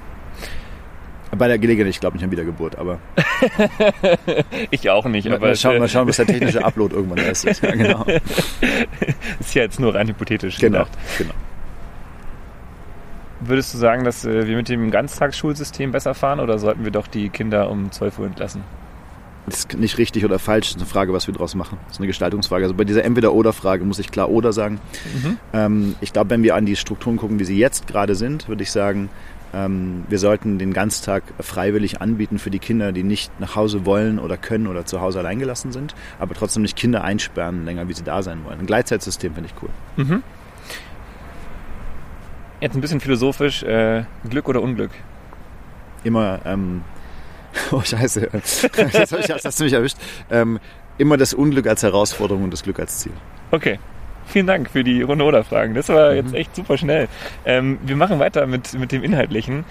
Bei der Gelegenheit, ich glaube nicht an Wiedergeburt, aber Ich auch nicht, mal, aber mal, schauen, mal schauen, was der technische Upload irgendwann leistet. Ja, genau. ist ja jetzt nur rein hypothetisch genau, gedacht. genau. Würdest du sagen, dass äh, wir mit dem Ganztagsschulsystem besser fahren oder sollten wir doch die Kinder um 12 Uhr entlassen? Das ist nicht richtig oder falsch, das ist eine Frage, was wir daraus machen. Das ist eine Gestaltungsfrage. Also bei dieser Entweder-Oder-Frage muss ich klar Oder sagen. Mhm. Ähm, ich glaube, wenn wir an die Strukturen gucken, wie sie jetzt gerade sind, würde ich sagen, wir sollten den Ganztag freiwillig anbieten für die Kinder, die nicht nach Hause wollen oder können oder zu Hause alleingelassen sind, aber trotzdem nicht Kinder einsperren länger, wie sie da sein wollen. Ein Gleitzeitsystem finde ich cool. Mhm. Jetzt ein bisschen philosophisch, äh, Glück oder Unglück? Immer, ähm, oh scheiße, das, ich, das hast du mich erwischt. Ähm, immer das Unglück als Herausforderung und das Glück als Ziel. Okay. Vielen Dank für die Runde oder Fragen. Das war Mhm. jetzt echt super schnell. Ähm, wir machen weiter mit, mit dem Inhaltlichen.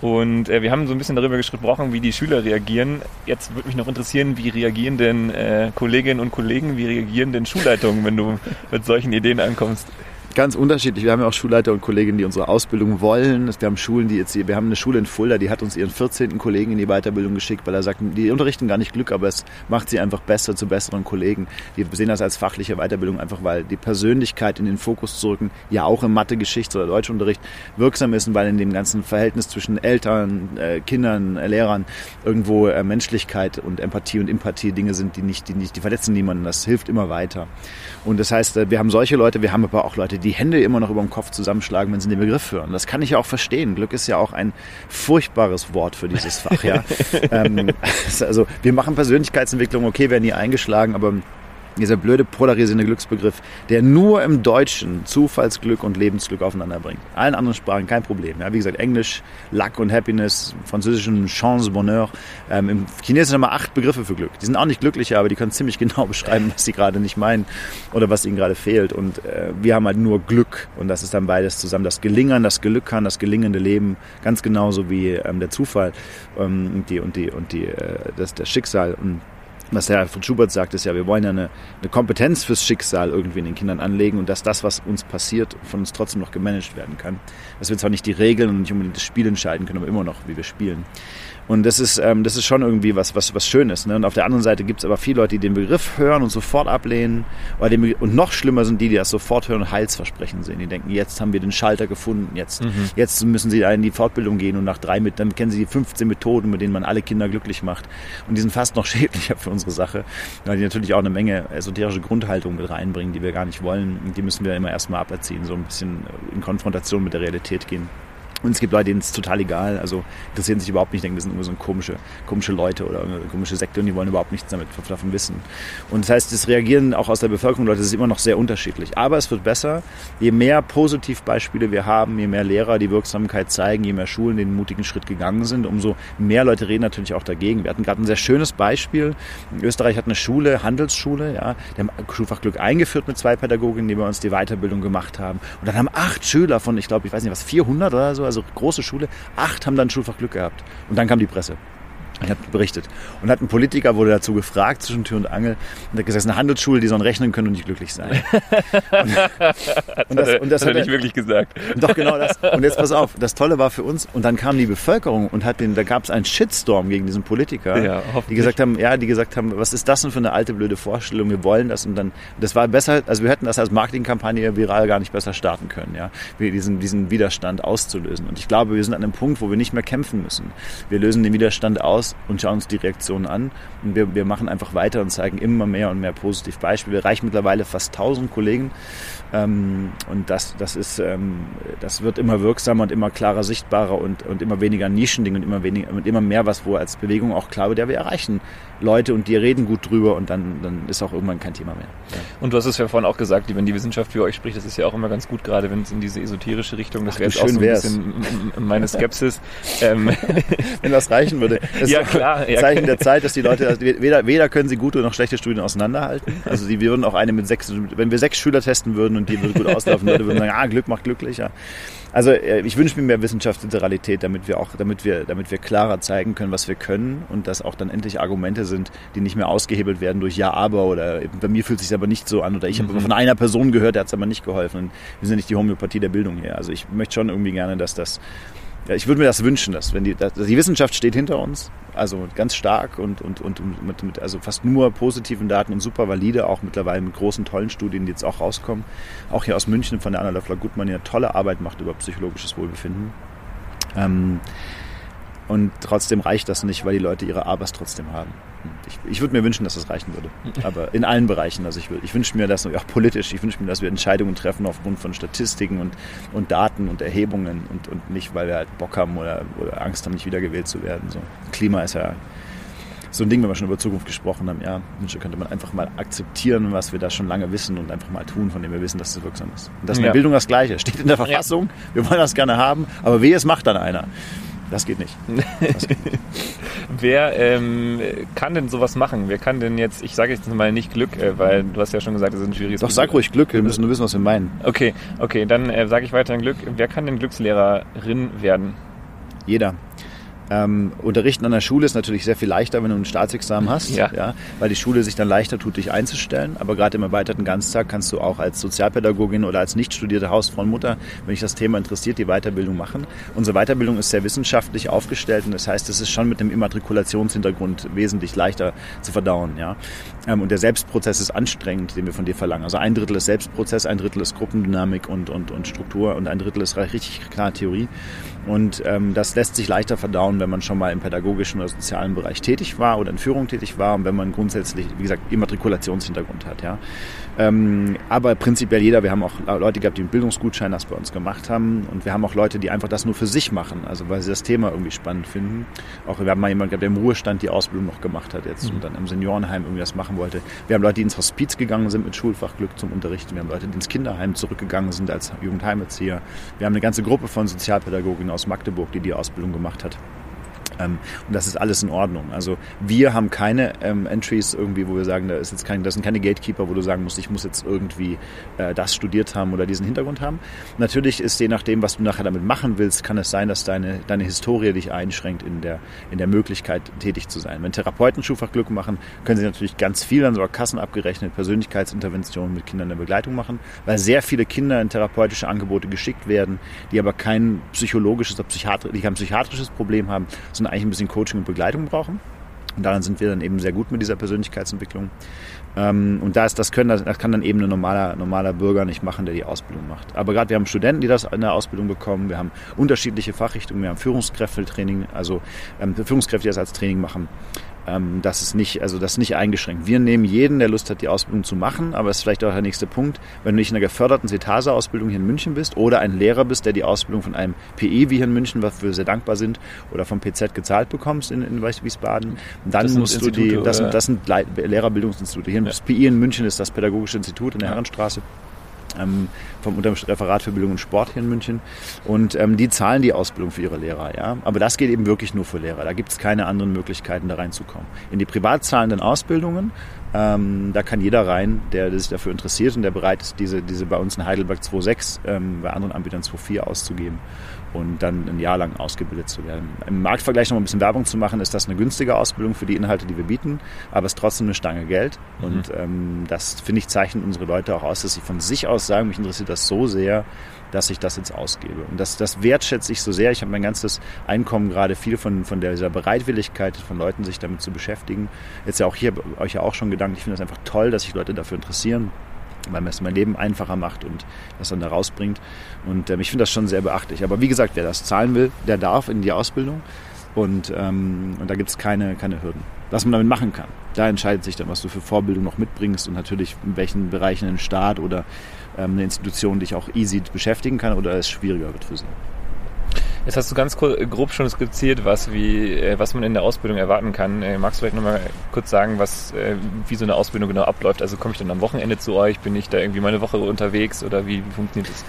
Und äh, wir haben so ein bisschen darüber gesprochen, wie die Schüler reagieren. Jetzt würde mich noch interessieren, wie reagieren denn äh, Kolleginnen und Kollegen, wie reagieren denn Schulleitungen, wenn du mit solchen Ideen ankommst? Ganz unterschiedlich. Wir haben ja auch Schulleiter und Kolleginnen, die unsere Ausbildung wollen. Wir haben Schulen, die jetzt, wir haben eine Schule in Fulda, die hat uns ihren 14. Kollegen in die Weiterbildung geschickt, weil er sagt, die unterrichten gar nicht Glück, aber es macht sie einfach besser zu besseren Kollegen. Die sehen das als fachliche Weiterbildung einfach, weil die Persönlichkeit in den Fokus zu rücken, ja auch im Mathe, Geschichts- oder Deutschunterricht wirksam ist und weil in dem ganzen Verhältnis zwischen Eltern, äh, Kindern, äh, Lehrern irgendwo äh, Menschlichkeit und Empathie und Empathie Dinge sind, die nicht, die nicht, die verletzen niemanden. Das hilft immer weiter. Und das heißt, äh, wir haben solche Leute, wir haben aber auch Leute, die Hände immer noch über dem Kopf zusammenschlagen, wenn sie den Begriff hören. Das kann ich ja auch verstehen. Glück ist ja auch ein furchtbares Wort für dieses Fach. Ja? ähm, also wir machen Persönlichkeitsentwicklung, okay, werden nie eingeschlagen, aber dieser blöde polarisierende Glücksbegriff, der nur im Deutschen Zufallsglück und Lebensglück aufeinander bringt. Allen anderen Sprachen kein Problem. Ja, wie gesagt, Englisch, Luck und Happiness, französischen Chance, Bonheur. Ähm, Im Chinesischen haben wir acht Begriffe für Glück. Die sind auch nicht glücklicher, aber die können ziemlich genau beschreiben, was sie gerade nicht meinen oder was ihnen gerade fehlt. Und äh, wir haben halt nur Glück und das ist dann beides zusammen. Das Gelingern, das Gelückern, das gelingende Leben, ganz genauso wie ähm, der Zufall ähm, die und die und die äh, das, das Schicksal. Und was der Alfred Schubert sagt, ist ja, wir wollen ja eine, eine Kompetenz fürs Schicksal irgendwie in den Kindern anlegen und dass das, was uns passiert, von uns trotzdem noch gemanagt werden kann. Dass wir zwar nicht die Regeln und nicht unbedingt das Spiel entscheiden können, aber immer noch, wie wir spielen. Und das ist, ähm, das ist schon irgendwie was, was, was Schönes. Ne? Und auf der anderen Seite gibt es aber viele Leute, die den Begriff hören und sofort ablehnen. Den und noch schlimmer sind die, die das sofort hören und Heilsversprechen sehen. Die denken, jetzt haben wir den Schalter gefunden, jetzt, jetzt müssen sie in die Fortbildung gehen und nach drei mit, dann kennen sie die 15 Methoden, mit denen man alle Kinder glücklich macht. Und die sind fast noch schädlicher für unsere Sache, weil die natürlich auch eine Menge esoterische Grundhaltung mit reinbringen, die wir gar nicht wollen. Und die müssen wir immer erstmal aberziehen, so ein bisschen in Konfrontation mit der Realität gehen. Und es gibt Leute, denen ist es total egal, also interessieren sich überhaupt nicht, denken, wir sind irgendwie so komische, komische Leute oder eine komische Sekte und die wollen überhaupt nichts damit davon wissen. Und das heißt, das Reagieren auch aus der Bevölkerung, Leute, ist immer noch sehr unterschiedlich. Aber es wird besser, je mehr Positivbeispiele wir haben, je mehr Lehrer die Wirksamkeit zeigen, je mehr Schulen den mutigen Schritt gegangen sind, umso mehr Leute reden natürlich auch dagegen. Wir hatten gerade ein sehr schönes Beispiel. In Österreich hat eine Schule, Handelsschule, ja, die haben Schulfach eingeführt mit zwei Pädagoginnen, die bei uns die Weiterbildung gemacht haben. Und dann haben acht Schüler von, ich glaube, ich weiß nicht was, 400 oder so, also große Schule, acht haben dann Schulfach Glück gehabt. Und dann kam die Presse. Ich habe berichtet. Und hat ein Politiker wurde dazu gefragt zwischen Tür und Angel und hat gesagt, es ist eine Handelsschule, die sollen rechnen können und nicht glücklich sein. und, und, das, und das hat er nicht wirklich gesagt. Doch, genau das. Und jetzt pass auf, das Tolle war für uns, und dann kam die Bevölkerung und hat den, da gab es einen Shitstorm gegen diesen Politiker, ja, die gesagt haben, ja, die gesagt haben, was ist das denn für eine alte blöde Vorstellung, wir wollen das und dann, das war besser, also wir hätten das als Marketingkampagne viral gar nicht besser starten können, ja, diesen, diesen Widerstand auszulösen. Und ich glaube, wir sind an einem Punkt, wo wir nicht mehr kämpfen müssen. Wir lösen den Widerstand aus und schauen uns die Reaktionen an und wir, wir machen einfach weiter und zeigen immer mehr und mehr positiv Beispiele. Wir erreichen mittlerweile fast 1000 Kollegen ähm, und das, das ist, ähm, das wird immer wirksamer und immer klarer sichtbarer und, und immer weniger Nischending und immer weniger und immer mehr was, wo als Bewegung auch klar wird, ja, wir erreichen Leute und die reden gut drüber und dann, dann ist auch irgendwann kein Thema mehr. Ja. Und du hast es ja vorhin auch gesagt, wenn die Wissenschaft für euch spricht, das ist ja auch immer ganz gut, gerade wenn es in diese esoterische Richtung, das wäre jetzt auch so ein wär's. bisschen meine Skepsis. ähm. Wenn das reichen würde. Das ja, klar. Ja. Zeichen der Zeit, dass die Leute, also weder, weder können sie gute noch schlechte Studien auseinanderhalten. Also die würden auch eine mit sechs, wenn wir sechs Schüler testen würden und die würde gut auslaufen, Leute würden sagen, ah, Glück macht glücklicher. Also äh, ich wünsche mir mehr Wissenschaftsliteralität, damit wir auch, damit wir, damit wir klarer zeigen können, was wir können und dass auch dann endlich Argumente sind, die nicht mehr ausgehebelt werden durch Ja, aber oder bei mir fühlt es sich aber nicht so an oder ich mhm. habe von einer Person gehört, der hat es aber nicht geholfen. Und wir sind nicht die Homöopathie der Bildung hier. Also ich möchte schon irgendwie gerne, dass das ja, ich würde mir das wünschen, dass wenn die, die Wissenschaft steht hinter uns, also ganz stark und, und, und mit, mit also fast nur positiven Daten und super valide, auch mittlerweile mit großen, tollen Studien, die jetzt auch rauskommen. Auch hier aus München von der Anna Löffler Gutmann, die eine tolle Arbeit macht über psychologisches Wohlbefinden. Ähm, und trotzdem reicht das nicht, weil die Leute ihre Abers trotzdem haben. Ich, ich würde mir wünschen, dass das reichen würde. Aber in allen Bereichen. Also ich, ich wünsche mir das auch politisch. Ich wünsche mir, dass wir Entscheidungen treffen aufgrund von Statistiken und, und Daten und Erhebungen und, und nicht, weil wir halt Bock haben oder, oder Angst haben, nicht wiedergewählt zu werden. So. Klima ist ja so ein Ding, wenn wir schon über Zukunft gesprochen haben. Ja, Wünsche könnte man einfach mal akzeptieren, was wir da schon lange wissen und einfach mal tun, von dem wir wissen, dass es wirksam ist. Und das ist in der Bildung das Gleiche. Steht in der Verfassung. Wir wollen das gerne haben. Aber wie es macht dann einer. Das geht nicht. Das geht nicht. Wer ähm, kann denn sowas machen? Wer kann denn jetzt, ich sage jetzt mal nicht Glück, äh, weil du hast ja schon gesagt, das ist ein schwieriges Doch, sag ruhig Glück, wir müssen nur wissen, was wir meinen. Okay, okay, dann äh, sage ich weiterhin Glück. Wer kann denn Glückslehrerin werden? Jeder. Ähm, unterrichten an der Schule ist natürlich sehr viel leichter, wenn du ein Staatsexamen hast, ja. ja. weil die Schule sich dann leichter tut, dich einzustellen. Aber gerade im erweiterten Ganztag kannst du auch als Sozialpädagogin oder als nicht studierte Hausfrau und Mutter, wenn dich das Thema interessiert, die Weiterbildung machen. Unsere Weiterbildung ist sehr wissenschaftlich aufgestellt und das heißt, es ist schon mit dem Immatrikulationshintergrund wesentlich leichter zu verdauen. Ja. Ähm, und der Selbstprozess ist anstrengend, den wir von dir verlangen. Also ein Drittel ist Selbstprozess, ein Drittel ist Gruppendynamik und, und, und Struktur und ein Drittel ist richtig klare Theorie. Und ähm, das lässt sich leichter verdauen, wenn man schon mal im pädagogischen oder sozialen Bereich tätig war oder in Führung tätig war und wenn man grundsätzlich, wie gesagt, Immatrikulationshintergrund hat. Ja. Ähm, aber prinzipiell jeder, wir haben auch Leute gehabt, die einen Bildungsgutschein das bei uns gemacht haben und wir haben auch Leute, die einfach das nur für sich machen, also weil sie das Thema irgendwie spannend finden. Auch wir haben mal jemanden gehabt, der im Ruhestand die Ausbildung noch gemacht hat jetzt mhm. und dann im Seniorenheim irgendwie das machen wollte. Wir haben Leute, die ins Hospiz gegangen sind mit Schulfachglück zum Unterrichten. Wir haben Leute, die ins Kinderheim zurückgegangen sind als Jugendheimerzieher. Wir haben eine ganze Gruppe von Sozialpädagoginnen aus Magdeburg, die die Ausbildung gemacht hat. Ähm, und das ist alles in Ordnung. Also wir haben keine ähm, Entries irgendwie, wo wir sagen, da ist jetzt kein, das sind keine Gatekeeper, wo du sagen musst, ich muss jetzt irgendwie äh, das studiert haben oder diesen Hintergrund haben. Natürlich ist je nachdem, was du nachher damit machen willst, kann es sein, dass deine, deine Historie dich einschränkt in der, in der Möglichkeit, tätig zu sein. Wenn Therapeuten Schulfachglück machen, können sie natürlich ganz viel, dann sogar Kassen abgerechnet, Persönlichkeitsinterventionen mit Kindern in der Begleitung machen, weil sehr viele Kinder in therapeutische Angebote geschickt werden, die aber kein psychologisches oder psychiatrisches Problem haben, sondern eigentlich ein bisschen Coaching und Begleitung brauchen. Und daran sind wir dann eben sehr gut mit dieser Persönlichkeitsentwicklung. Ähm, und das, das, können, das kann dann eben ein normaler, normaler Bürger nicht machen, der die Ausbildung macht. Aber gerade wir haben Studenten, die das in der Ausbildung bekommen. Wir haben unterschiedliche Fachrichtungen. Wir haben Führungskräftetraining, also ähm, Führungskräfte, die das als Training machen. Ähm, das ist nicht, also das ist nicht eingeschränkt. Wir nehmen jeden, der Lust hat, die Ausbildung zu machen, aber es ist vielleicht auch der nächste Punkt, wenn du nicht in einer geförderten Cetase-Ausbildung hier in München bist oder ein Lehrer bist, der die Ausbildung von einem PE wie hier in München, was wir sehr dankbar sind, oder vom PZ gezahlt bekommst in, in Wiesbaden, dann musst du die, das sind, das sind Lehrerbildungsinstitute. Hier ja. das PE in München ist das Pädagogische Institut in der Herrenstraße ähm, vom Referat für Bildung und Sport hier in München. Und ähm, die zahlen die Ausbildung für ihre Lehrer, ja. Aber das geht eben wirklich nur für Lehrer. Da gibt es keine anderen Möglichkeiten, da reinzukommen. In die privat zahlenden Ausbildungen Ähm, da kann jeder rein, der, der, sich dafür interessiert und der bereit ist, diese, diese bei uns in Heidelberg 2.6, ähm, bei anderen Anbietern 2.4 auszugeben und dann ein Jahr lang ausgebildet zu werden. Im Marktvergleich noch mal ein bisschen Werbung zu machen, ist das eine günstige Ausbildung für die Inhalte, die wir bieten, aber es ist trotzdem eine Stange Geld. Mhm. Und ähm, das, finde ich, zeichnet unsere Leute auch aus, dass sie von sich aus sagen, mich interessiert das so sehr, dass ich das jetzt ausgebe. Und das, das wertschätze ich so sehr. Ich habe mein ganzes Einkommen gerade viel von, von dieser Bereitwilligkeit von Leuten, sich damit zu beschäftigen. Jetzt ja auch hier euch ja auch schon Gedanken. Ich finde das einfach toll, dass sich Leute dafür interessieren weil mir es mein Leben einfacher macht und das dann da rausbringt. Und ähm, ich finde das schon sehr beachtlich. Aber wie gesagt, wer das zahlen will, der darf in die Ausbildung. Und, ähm, und da gibt es keine, keine Hürden. Was man damit machen kann, da entscheidet sich dann, was du für Vorbildung noch mitbringst und natürlich in welchen Bereichen ein Staat oder eine Institution dich auch easy beschäftigen kann oder es schwieriger wird für sie. Jetzt hast du ganz grob schon skizziert, was, wie, äh, was man in der Ausbildung erwarten kann. Äh, magst du vielleicht nochmal kurz sagen, was, äh, wie so eine Ausbildung genau abläuft? Also komme ich dann am Wochenende zu euch? Bin ich da irgendwie meine Woche unterwegs oder wie, wie funktioniert das?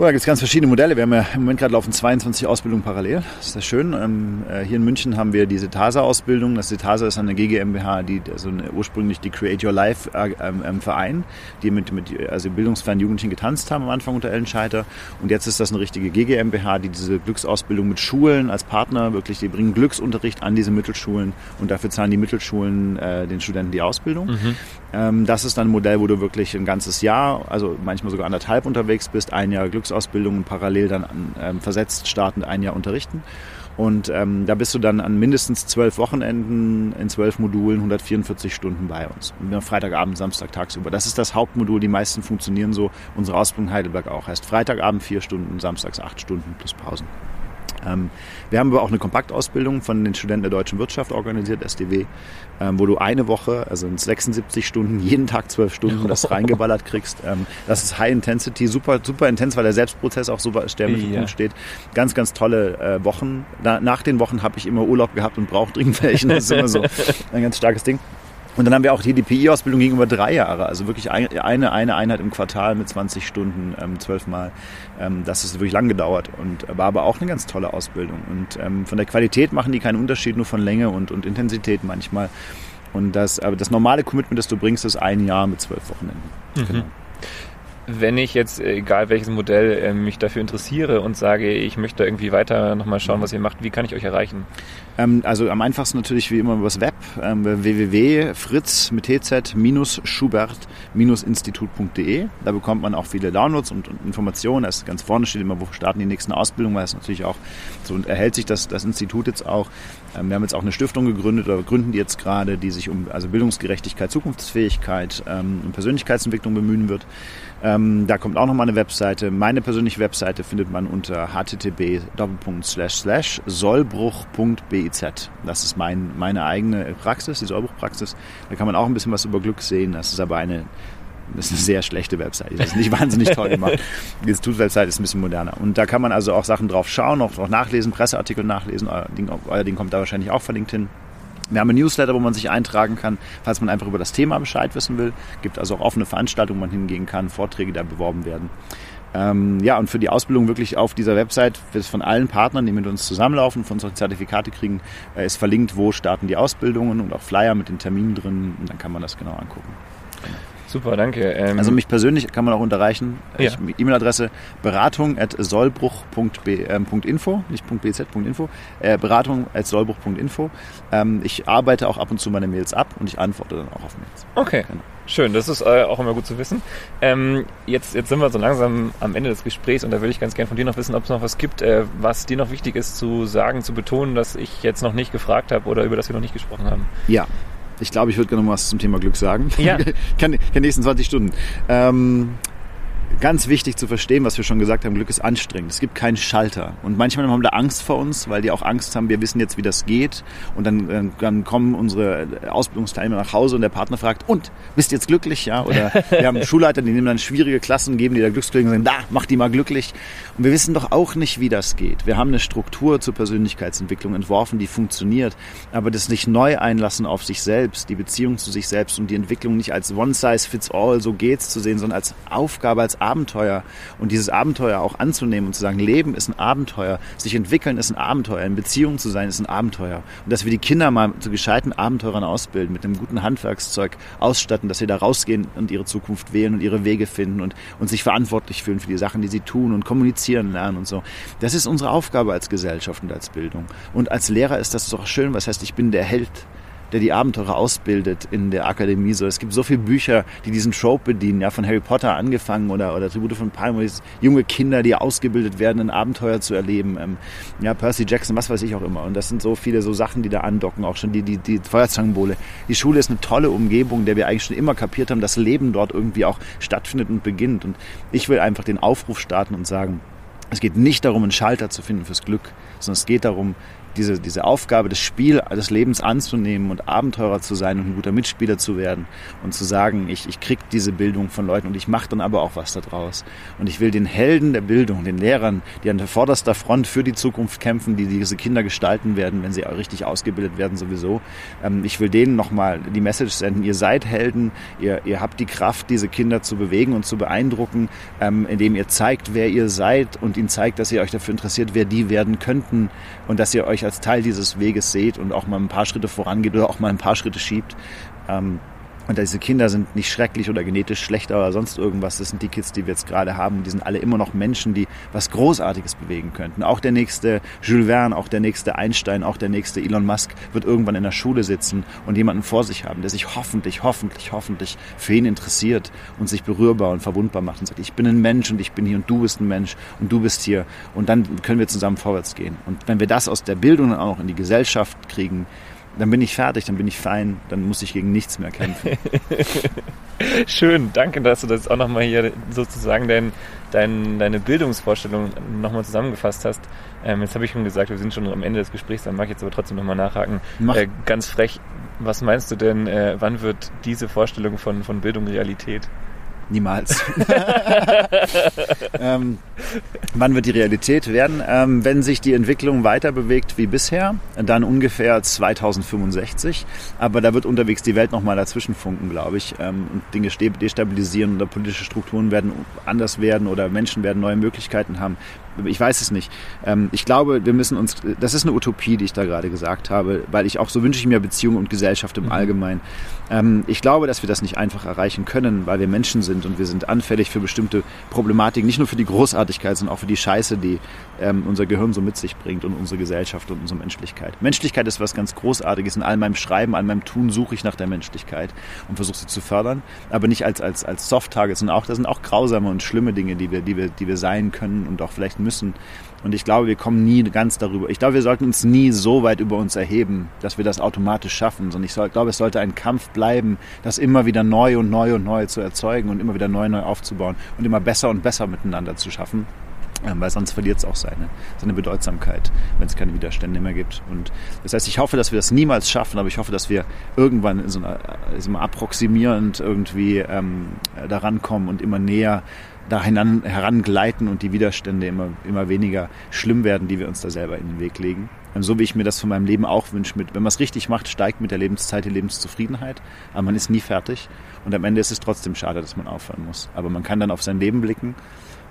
Oh, da gibt es ganz verschiedene Modelle. Wir haben ja im Moment gerade laufen 22 Ausbildungen parallel. Das ist sehr schön. Ähm, äh, hier in München haben wir die Setasa-Ausbildung. Das Setasa ist eine GGMBH, die also eine, ursprünglich die Create Your Life äh, ähm, ähm, Verein, die mit, mit also bildungsfernen Jugendlichen getanzt haben am Anfang unter Ellen Scheiter. Und jetzt ist das eine richtige GGMBH, die diese Glücksausbildung mit Schulen als Partner wirklich, die bringen Glücksunterricht an diese Mittelschulen und dafür zahlen die Mittelschulen äh, den Studenten die Ausbildung. Mhm. Ähm, das ist dann ein Modell, wo du wirklich ein ganzes Jahr, also manchmal sogar anderthalb unterwegs bist, ein Jahr Glücksausbildung und parallel dann ähm, versetzt startend ein Jahr unterrichten. Und ähm, da bist du dann an mindestens zwölf Wochenenden in zwölf Modulen 144 Stunden bei uns. Freitagabend, Samstag tagsüber. Das ist das Hauptmodul. Die meisten funktionieren so. Unsere Ausbildung Heidelberg auch. Heißt Freitagabend vier Stunden, samstags acht Stunden plus Pausen. Ähm, wir haben aber auch eine Kompaktausbildung von den Studenten der deutschen Wirtschaft organisiert, SDW, ähm, wo du eine Woche, also in 76 Stunden, jeden Tag zwölf Stunden das reingeballert kriegst. Ähm, das ist High Intensity, super, super intens, weil der Selbstprozess auch super sehr im ja. steht. Ganz, ganz tolle äh, Wochen. nach den Wochen habe ich immer Urlaub gehabt und brauche dringend welchen. Das ist immer so ein ganz starkes Ding. Und dann haben wir auch hier die PI-Ausbildung ging über drei Jahre, also wirklich eine, eine Einheit im Quartal mit 20 Stunden, ähm, zwölfmal. Ähm, das ist wirklich lang gedauert und war aber auch eine ganz tolle Ausbildung. Und ähm, von der Qualität machen die keinen Unterschied, nur von Länge und, und Intensität manchmal. Und das, aber das normale Commitment, das du bringst, ist ein Jahr mit zwölf Wochenenden. Mhm. Genau wenn ich jetzt, egal welches Modell, äh, mich dafür interessiere und sage, ich möchte irgendwie weiter nochmal schauen, was ihr macht, wie kann ich euch erreichen? Ähm, also am einfachsten natürlich wie immer über das Web, ähm, www.fritz mit tz-schubert-institut.de. Da bekommt man auch viele Downloads und, und Informationen. Erst ganz vorne steht immer, wo starten die nächsten Ausbildungen, weil es natürlich auch so erhält sich das, das Institut jetzt auch. Ähm, wir haben jetzt auch eine Stiftung gegründet oder gründen die jetzt gerade, die sich um also Bildungsgerechtigkeit, Zukunftsfähigkeit ähm, und Persönlichkeitsentwicklung bemühen wird. Ähm, da kommt auch nochmal eine Webseite. Meine persönliche Webseite findet man unter http sollbruch.biz. Das ist mein, meine eigene Praxis, die Sollbruchpraxis. Da kann man auch ein bisschen was über Glück sehen. Das ist aber eine das ist eine sehr schlechte Webseite. Das ist nicht wahnsinnig toll gemacht. Die Institutswebseite ist ein bisschen moderner. Und da kann man also auch Sachen drauf schauen, auch, auch nachlesen, Presseartikel nachlesen. Euer Ding, euer Ding kommt da wahrscheinlich auch verlinkt hin. Wir haben ein Newsletter, wo man sich eintragen kann, falls man einfach über das Thema Bescheid wissen will. Gibt also auch offene Veranstaltungen, wo man hingehen kann, Vorträge, die da beworben werden. Ähm, ja, und für die Ausbildung wirklich auf dieser Website von allen Partnern, die mit uns zusammenlaufen, von unsere Zertifikate kriegen, äh, ist verlinkt, wo starten die Ausbildungen und auch Flyer mit den Terminen drin. Und dann kann man das genau angucken. Genau. Super, danke. Ähm also mich persönlich kann man auch unterreichen. Ja. E-Mail-Adresse beratung at sollbruch.info, ähm, nicht .bz.info, äh, beratung at sollbruch.info. Ähm, ich arbeite auch ab und zu meine Mails ab und ich antworte dann auch auf Mails. Okay. Genau. Schön, das ist äh, auch immer gut zu wissen. Ähm, jetzt, jetzt sind wir so langsam am Ende des Gesprächs und da würde ich ganz gerne von dir noch wissen, ob es noch was gibt, äh, was dir noch wichtig ist zu sagen, zu betonen, dass ich jetzt noch nicht gefragt habe oder über das wir noch nicht gesprochen haben. Ja, ich glaube, ich würde gerne noch was zum Thema Glück sagen. Ja. kann, kann nächsten 20 Stunden. Ähm, ganz wichtig zu verstehen, was wir schon gesagt haben, Glück ist anstrengend. Es gibt keinen Schalter. Und manchmal haben da Angst vor uns, weil die auch Angst haben, wir wissen jetzt, wie das geht. Und dann, äh, dann kommen unsere Ausbildungsteilnehmer nach Hause und der Partner fragt, und, bist du jetzt glücklich? Ja? Oder wir haben Schulleiter, die nehmen dann schwierige Klassen, geben die da Glücksglück und sagen, da, mach die mal glücklich. Und wir wissen doch auch nicht, wie das geht. Wir haben eine Struktur zur Persönlichkeitsentwicklung entworfen, die funktioniert. Aber das nicht neu einlassen auf sich selbst, die Beziehung zu sich selbst und die Entwicklung nicht als one size fits all, so geht's zu sehen, sondern als Aufgabe, als Abenteuer und dieses Abenteuer auch anzunehmen und zu sagen, Leben ist ein Abenteuer, sich entwickeln ist ein Abenteuer, in Beziehung zu sein ist ein Abenteuer. Und dass wir die Kinder mal zu gescheiten Abenteurern ausbilden, mit einem guten Handwerkszeug ausstatten, dass sie da rausgehen und ihre Zukunft wählen und ihre Wege finden und, und sich verantwortlich fühlen für die Sachen, die sie tun und kommunizieren lernen und so. Das ist unsere Aufgabe als Gesellschaft und als Bildung. Und als Lehrer ist das doch schön, was heißt, ich bin der Held der die Abenteurer ausbildet in der Akademie. So, es gibt so viele Bücher, die diesen Trope bedienen, ja, von Harry Potter angefangen oder, oder Tribute von Palm, junge Kinder, die ausgebildet werden, ein Abenteuer zu erleben. Ähm, ja, Percy Jackson, was weiß ich auch immer. Und das sind so viele so Sachen, die da andocken, auch schon die, die, die Feuerzangenbowle. Die Schule ist eine tolle Umgebung, der wir eigentlich schon immer kapiert haben, dass Leben dort irgendwie auch stattfindet und beginnt. Und ich will einfach den Aufruf starten und sagen, es geht nicht darum, einen Schalter zu finden fürs Glück, sondern es geht darum, diese, diese Aufgabe, das Spiel des Lebens anzunehmen und Abenteurer zu sein und ein guter Mitspieler zu werden und zu sagen, ich, ich krieg diese Bildung von Leuten und ich mache dann aber auch was daraus. Und ich will den Helden der Bildung, den Lehrern, die an der vorderster Front für die Zukunft kämpfen, die diese Kinder gestalten werden, wenn sie richtig ausgebildet werden sowieso, ähm, ich will denen nochmal die Message senden, ihr seid Helden, ihr, ihr habt die Kraft, diese Kinder zu bewegen und zu beeindrucken, ähm, indem ihr zeigt, wer ihr seid und ihnen zeigt, dass ihr euch dafür interessiert, wer die werden könnten und dass ihr euch als Teil dieses Weges seht und auch mal ein paar Schritte vorangeht oder auch mal ein paar Schritte schiebt. Ähm, und diese Kinder sind nicht schrecklich oder genetisch schlechter oder sonst irgendwas. Das sind die Kids, die wir jetzt gerade haben. Die sind alle immer noch Menschen, die was Großartiges bewegen könnten. Auch der nächste Jules Verne, auch der nächste Einstein, auch der nächste Elon Musk wird irgendwann in der Schule sitzen und jemanden vor sich haben, der sich hoffentlich, hoffentlich, hoffentlich für ihn interessiert und sich berührbar und verwundbar macht und sagt, ich bin ein Mensch und ich bin hier und du bist ein Mensch und du bist hier. Und dann können wir zusammen vorwärts gehen. Und wenn wir das aus der Bildung dann auch noch in die Gesellschaft kriegen, dann bin ich fertig, dann bin ich fein, dann muss ich gegen nichts mehr kämpfen. Schön, danke, dass du das auch nochmal hier sozusagen dein, dein, deine Bildungsvorstellung nochmal zusammengefasst hast. Ähm, jetzt habe ich schon gesagt, wir sind schon am Ende des Gesprächs, dann mag ich jetzt aber trotzdem nochmal nachhaken. Äh, ganz frech, was meinst du denn, äh, wann wird diese Vorstellung von, von Bildung Realität? Niemals. ähm, wann wird die Realität werden? Ähm, wenn sich die Entwicklung weiter bewegt wie bisher, dann ungefähr 2065. Aber da wird unterwegs die Welt nochmal dazwischen funken, glaube ich. Ähm, und Dinge destabilisieren oder politische Strukturen werden anders werden oder Menschen werden neue Möglichkeiten haben ich weiß es nicht. Ähm, ich glaube, wir müssen uns, das ist eine Utopie, die ich da gerade gesagt habe, weil ich auch so wünsche ich mir Beziehung und Gesellschaft im mhm. Allgemeinen. Ähm, ich glaube, dass wir das nicht einfach erreichen können, weil wir Menschen sind und wir sind anfällig für bestimmte Problematiken, nicht nur für die Großartigkeit, sondern auch für die Scheiße, die ähm, unser Gehirn so mit sich bringt und unsere Gesellschaft und unsere Menschlichkeit. Menschlichkeit ist was ganz Großartiges. In all meinem Schreiben, all meinem Tun suche ich nach der Menschlichkeit und versuche sie zu fördern, aber nicht als, als, als Soft-Target, sondern auch, das sind auch grausame und schlimme Dinge, die wir, die wir, die wir sein können und auch vielleicht müssen. Und ich glaube, wir kommen nie ganz darüber. Ich glaube, wir sollten uns nie so weit über uns erheben, dass wir das automatisch schaffen. Sondern ich glaube, es sollte ein Kampf bleiben, das immer wieder neu und neu und neu zu erzeugen und immer wieder neu neu aufzubauen und immer besser und besser miteinander zu schaffen. Ähm, weil sonst verliert es auch seine, seine Bedeutsamkeit, wenn es keine Widerstände mehr gibt. Und das heißt, ich hoffe, dass wir das niemals schaffen, aber ich hoffe, dass wir irgendwann in so einer, so einer approximierend irgendwie ähm, daran kommen und immer näher da herangleiten und die Widerstände immer, immer weniger schlimm werden, die wir uns da selber in den Weg legen. So wie ich mir das von meinem Leben auch wünsche, mit, wenn man es richtig macht, steigt mit der Lebenszeit die Lebenszufriedenheit, aber man ist nie fertig und am Ende ist es trotzdem schade, dass man aufhören muss. Aber man kann dann auf sein Leben blicken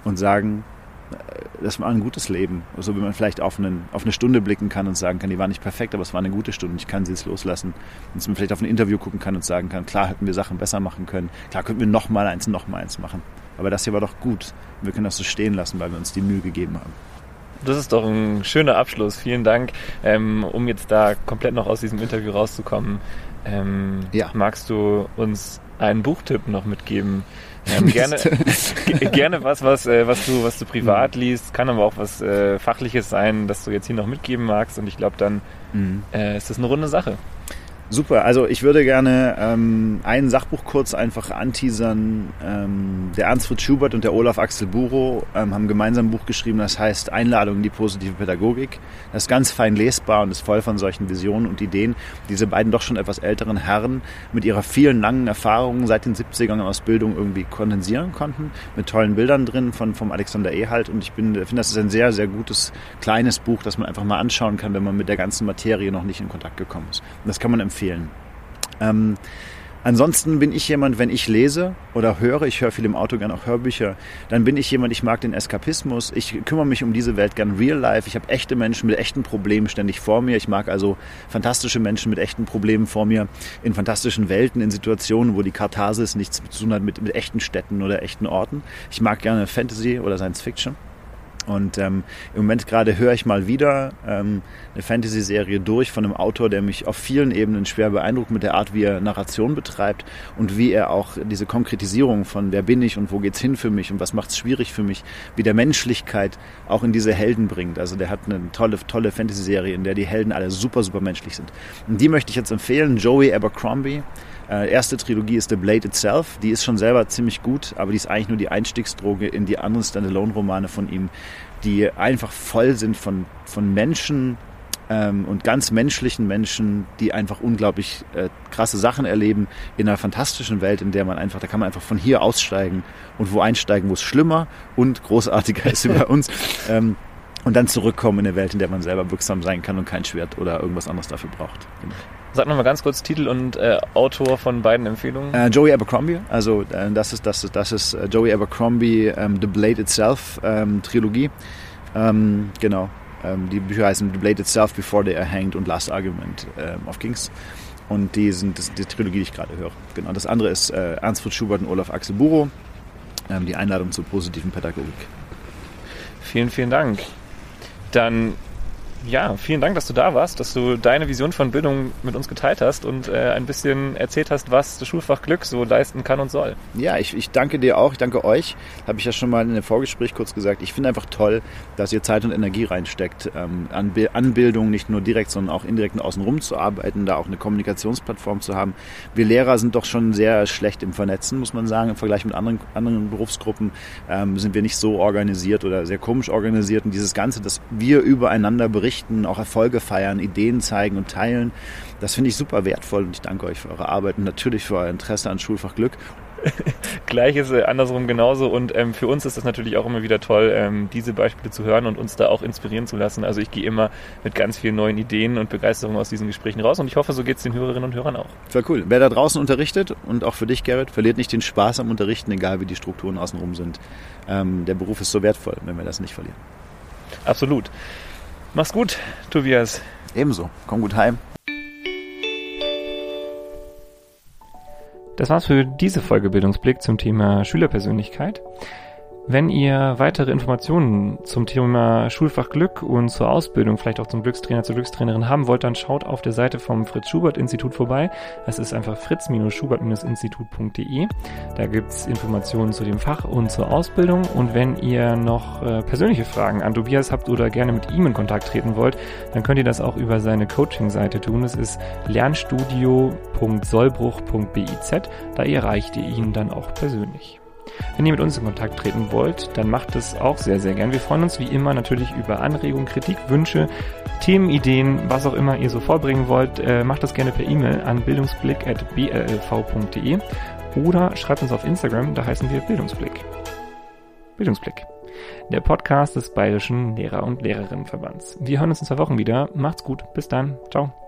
und sagen, äh, das war ein gutes Leben. So wie man vielleicht auf, einen, auf eine Stunde blicken kann und sagen kann, die war nicht perfekt, aber es war eine gute Stunde, ich kann sie jetzt loslassen. Und man vielleicht auf ein Interview gucken kann und sagen kann, klar hätten wir Sachen besser machen können, klar könnten wir noch mal eins, noch mal eins machen. Aber das hier war doch gut. Wir können das so stehen lassen, weil wir uns die Mühe gegeben haben. Das ist doch ein schöner Abschluss. Vielen Dank. Ähm, um jetzt da komplett noch aus diesem Interview rauszukommen, ähm, ja. magst du uns einen Buchtipp noch mitgeben? Ähm, gerne, gerne was, was, äh, was du, was du privat mhm. liest, kann aber auch was äh, Fachliches sein, das du jetzt hier noch mitgeben magst. Und ich glaube, dann mhm. äh, ist das eine runde Sache. Super, also ich würde gerne ähm, ein Sachbuch kurz einfach anteasern. Ähm, der Ernst Fritz Schubert und der Olaf Axel Buro ähm, haben gemeinsam ein Buch geschrieben, das heißt Einladung in die positive Pädagogik. Das ist ganz fein lesbar und ist voll von solchen Visionen und Ideen. Diese beiden doch schon etwas älteren Herren mit ihrer vielen langen Erfahrung seit den 70ern aus Bildung irgendwie kondensieren konnten, mit tollen Bildern drin von vom Alexander Ehalt. Und ich finde, das ist ein sehr, sehr gutes kleines Buch, das man einfach mal anschauen kann, wenn man mit der ganzen Materie noch nicht in Kontakt gekommen ist. Und das kann man empfehlen empfehlen. Ähm, Ansonsten bin ich jemand, wenn ich lese oder höre, ich höre viel im Auto gerne auch Hörbücher, dann bin ich jemand, ich mag den Eskapismus, ich kümmere mich um diese Welt gern real life, ich habe echte Menschen mit echten Problemen ständig vor mir, ich mag also fantastische Menschen mit echten Problemen vor mir, in fantastischen Welten, in Situationen, wo die Katharsis nichts zu tun hat mit, mit echten Städten oder echten Orten. Ich mag gerne Fantasy oder Science Fiction. Und ähm, im Moment gerade höre ich mal wieder ähm, eine Fantasy-Serie durch von einem Autor, der mich auf vielen Ebenen schwer beeindruckt mit der Art, wie er Narration betreibt und wie er auch diese Konkretisierung von wer bin ich und wo geht's hin für mich und was macht's schwierig für mich, wie der Menschlichkeit auch in diese Helden bringt. Also der hat eine tolle, tolle Fantasy-Serie, in der die Helden alle super, super menschlich sind. Und die möchte ich jetzt empfehlen. Joey Abercrombie äh, erste Trilogie ist The Blade Itself. Die ist schon selber ziemlich gut, aber die ist eigentlich nur die Einstiegsdroge in die anderen Standalone-Romane von ihm, die einfach voll sind von, von Menschen ähm, und ganz menschlichen Menschen, die einfach unglaublich äh, krasse Sachen erleben in einer fantastischen Welt, in der man einfach, da kann man einfach von hier aussteigen und wo einsteigen, wo es schlimmer und großartiger ist über uns. Ähm, und dann zurückkommen in eine Welt, in der man selber wirksam sein kann und kein Schwert oder irgendwas anderes dafür braucht. Genau. Sag nochmal ganz kurz Titel und äh, Autor von beiden Empfehlungen. Äh, Joey Abercrombie, also äh, das ist das ist das ist äh, Joey Abercrombie ähm, The Blade Itself ähm, Trilogie. Ähm, genau. Ähm, die Bücher heißen The Blade Itself Before They Are Hanged und Last Argument ähm, of Kings. Und die sind das, die Trilogie, die ich gerade höre. Genau. Das andere ist äh, Ernst Schubert und Olaf Axel Buro. Ähm, die Einladung zur positiven Pädagogik. Vielen, vielen Dank. Dann ja, vielen Dank, dass du da warst, dass du deine Vision von Bildung mit uns geteilt hast und äh, ein bisschen erzählt hast, was das Schulfach Glück so leisten kann und soll. Ja, ich, ich danke dir auch, ich danke euch. Habe ich ja schon mal in dem Vorgespräch kurz gesagt. Ich finde einfach toll, dass ihr Zeit und Energie reinsteckt, ähm, an, an Bildung nicht nur direkt, sondern auch indirekt und außenrum zu arbeiten, da auch eine Kommunikationsplattform zu haben. Wir Lehrer sind doch schon sehr schlecht im Vernetzen, muss man sagen, im Vergleich mit anderen, anderen Berufsgruppen ähm, sind wir nicht so organisiert oder sehr komisch organisiert. Und dieses Ganze, dass wir übereinander berichten, berichten, auch Erfolge feiern, Ideen zeigen und teilen. Das finde ich super wertvoll und ich danke euch für eure Arbeit und natürlich für euer Interesse an Schulfach Glück. Gleiches äh, andersrum genauso und ähm, für uns ist es natürlich auch immer wieder toll, ähm, diese Beispiele zu hören und uns da auch inspirieren zu lassen. Also ich gehe immer mit ganz vielen neuen Ideen und Begeisterung aus diesen Gesprächen raus und ich hoffe, so geht es den Hörerinnen und Hörern auch. Voll cool. Wer da draußen unterrichtet und auch für dich, Gerrit, verliert nicht den Spaß am Unterrichten, egal wie die Strukturen außenrum sind. Ähm, der Beruf ist so wertvoll, wenn wir das nicht verlieren. Absolut. Mach's gut, Tobias. Ebenso. Komm gut heim. Das war's für diese Folge Bildungsblick zum Thema Schülerpersönlichkeit. Wenn ihr weitere Informationen zum Thema Schulfach Glück und zur Ausbildung, vielleicht auch zum Glückstrainer, zur Glückstrainerin haben wollt, dann schaut auf der Seite vom Fritz-Schubert-Institut vorbei. Das ist einfach fritz-schubert-institut.de. Da gibt's Informationen zu dem Fach und zur Ausbildung. Und wenn ihr noch äh, persönliche Fragen an Tobias habt oder gerne mit ihm in Kontakt treten wollt, dann könnt ihr das auch über seine Coaching-Seite tun. Es ist lernstudio.sollbruch.biz. Da erreicht ihr ihn dann auch persönlich. Wenn ihr mit uns in Kontakt treten wollt, dann macht es auch sehr, sehr gern. Wir freuen uns wie immer natürlich über Anregungen, Kritik, Wünsche, Themenideen, was auch immer ihr so vorbringen wollt. Äh, macht das gerne per E-Mail an bildungsblick.blv.de oder schreibt uns auf Instagram, da heißen wir Bildungsblick. Bildungsblick. Der Podcast des Bayerischen Lehrer- und Lehrerinnenverbands. Wir hören uns in zwei Wochen wieder. Macht's gut. Bis dann. Ciao.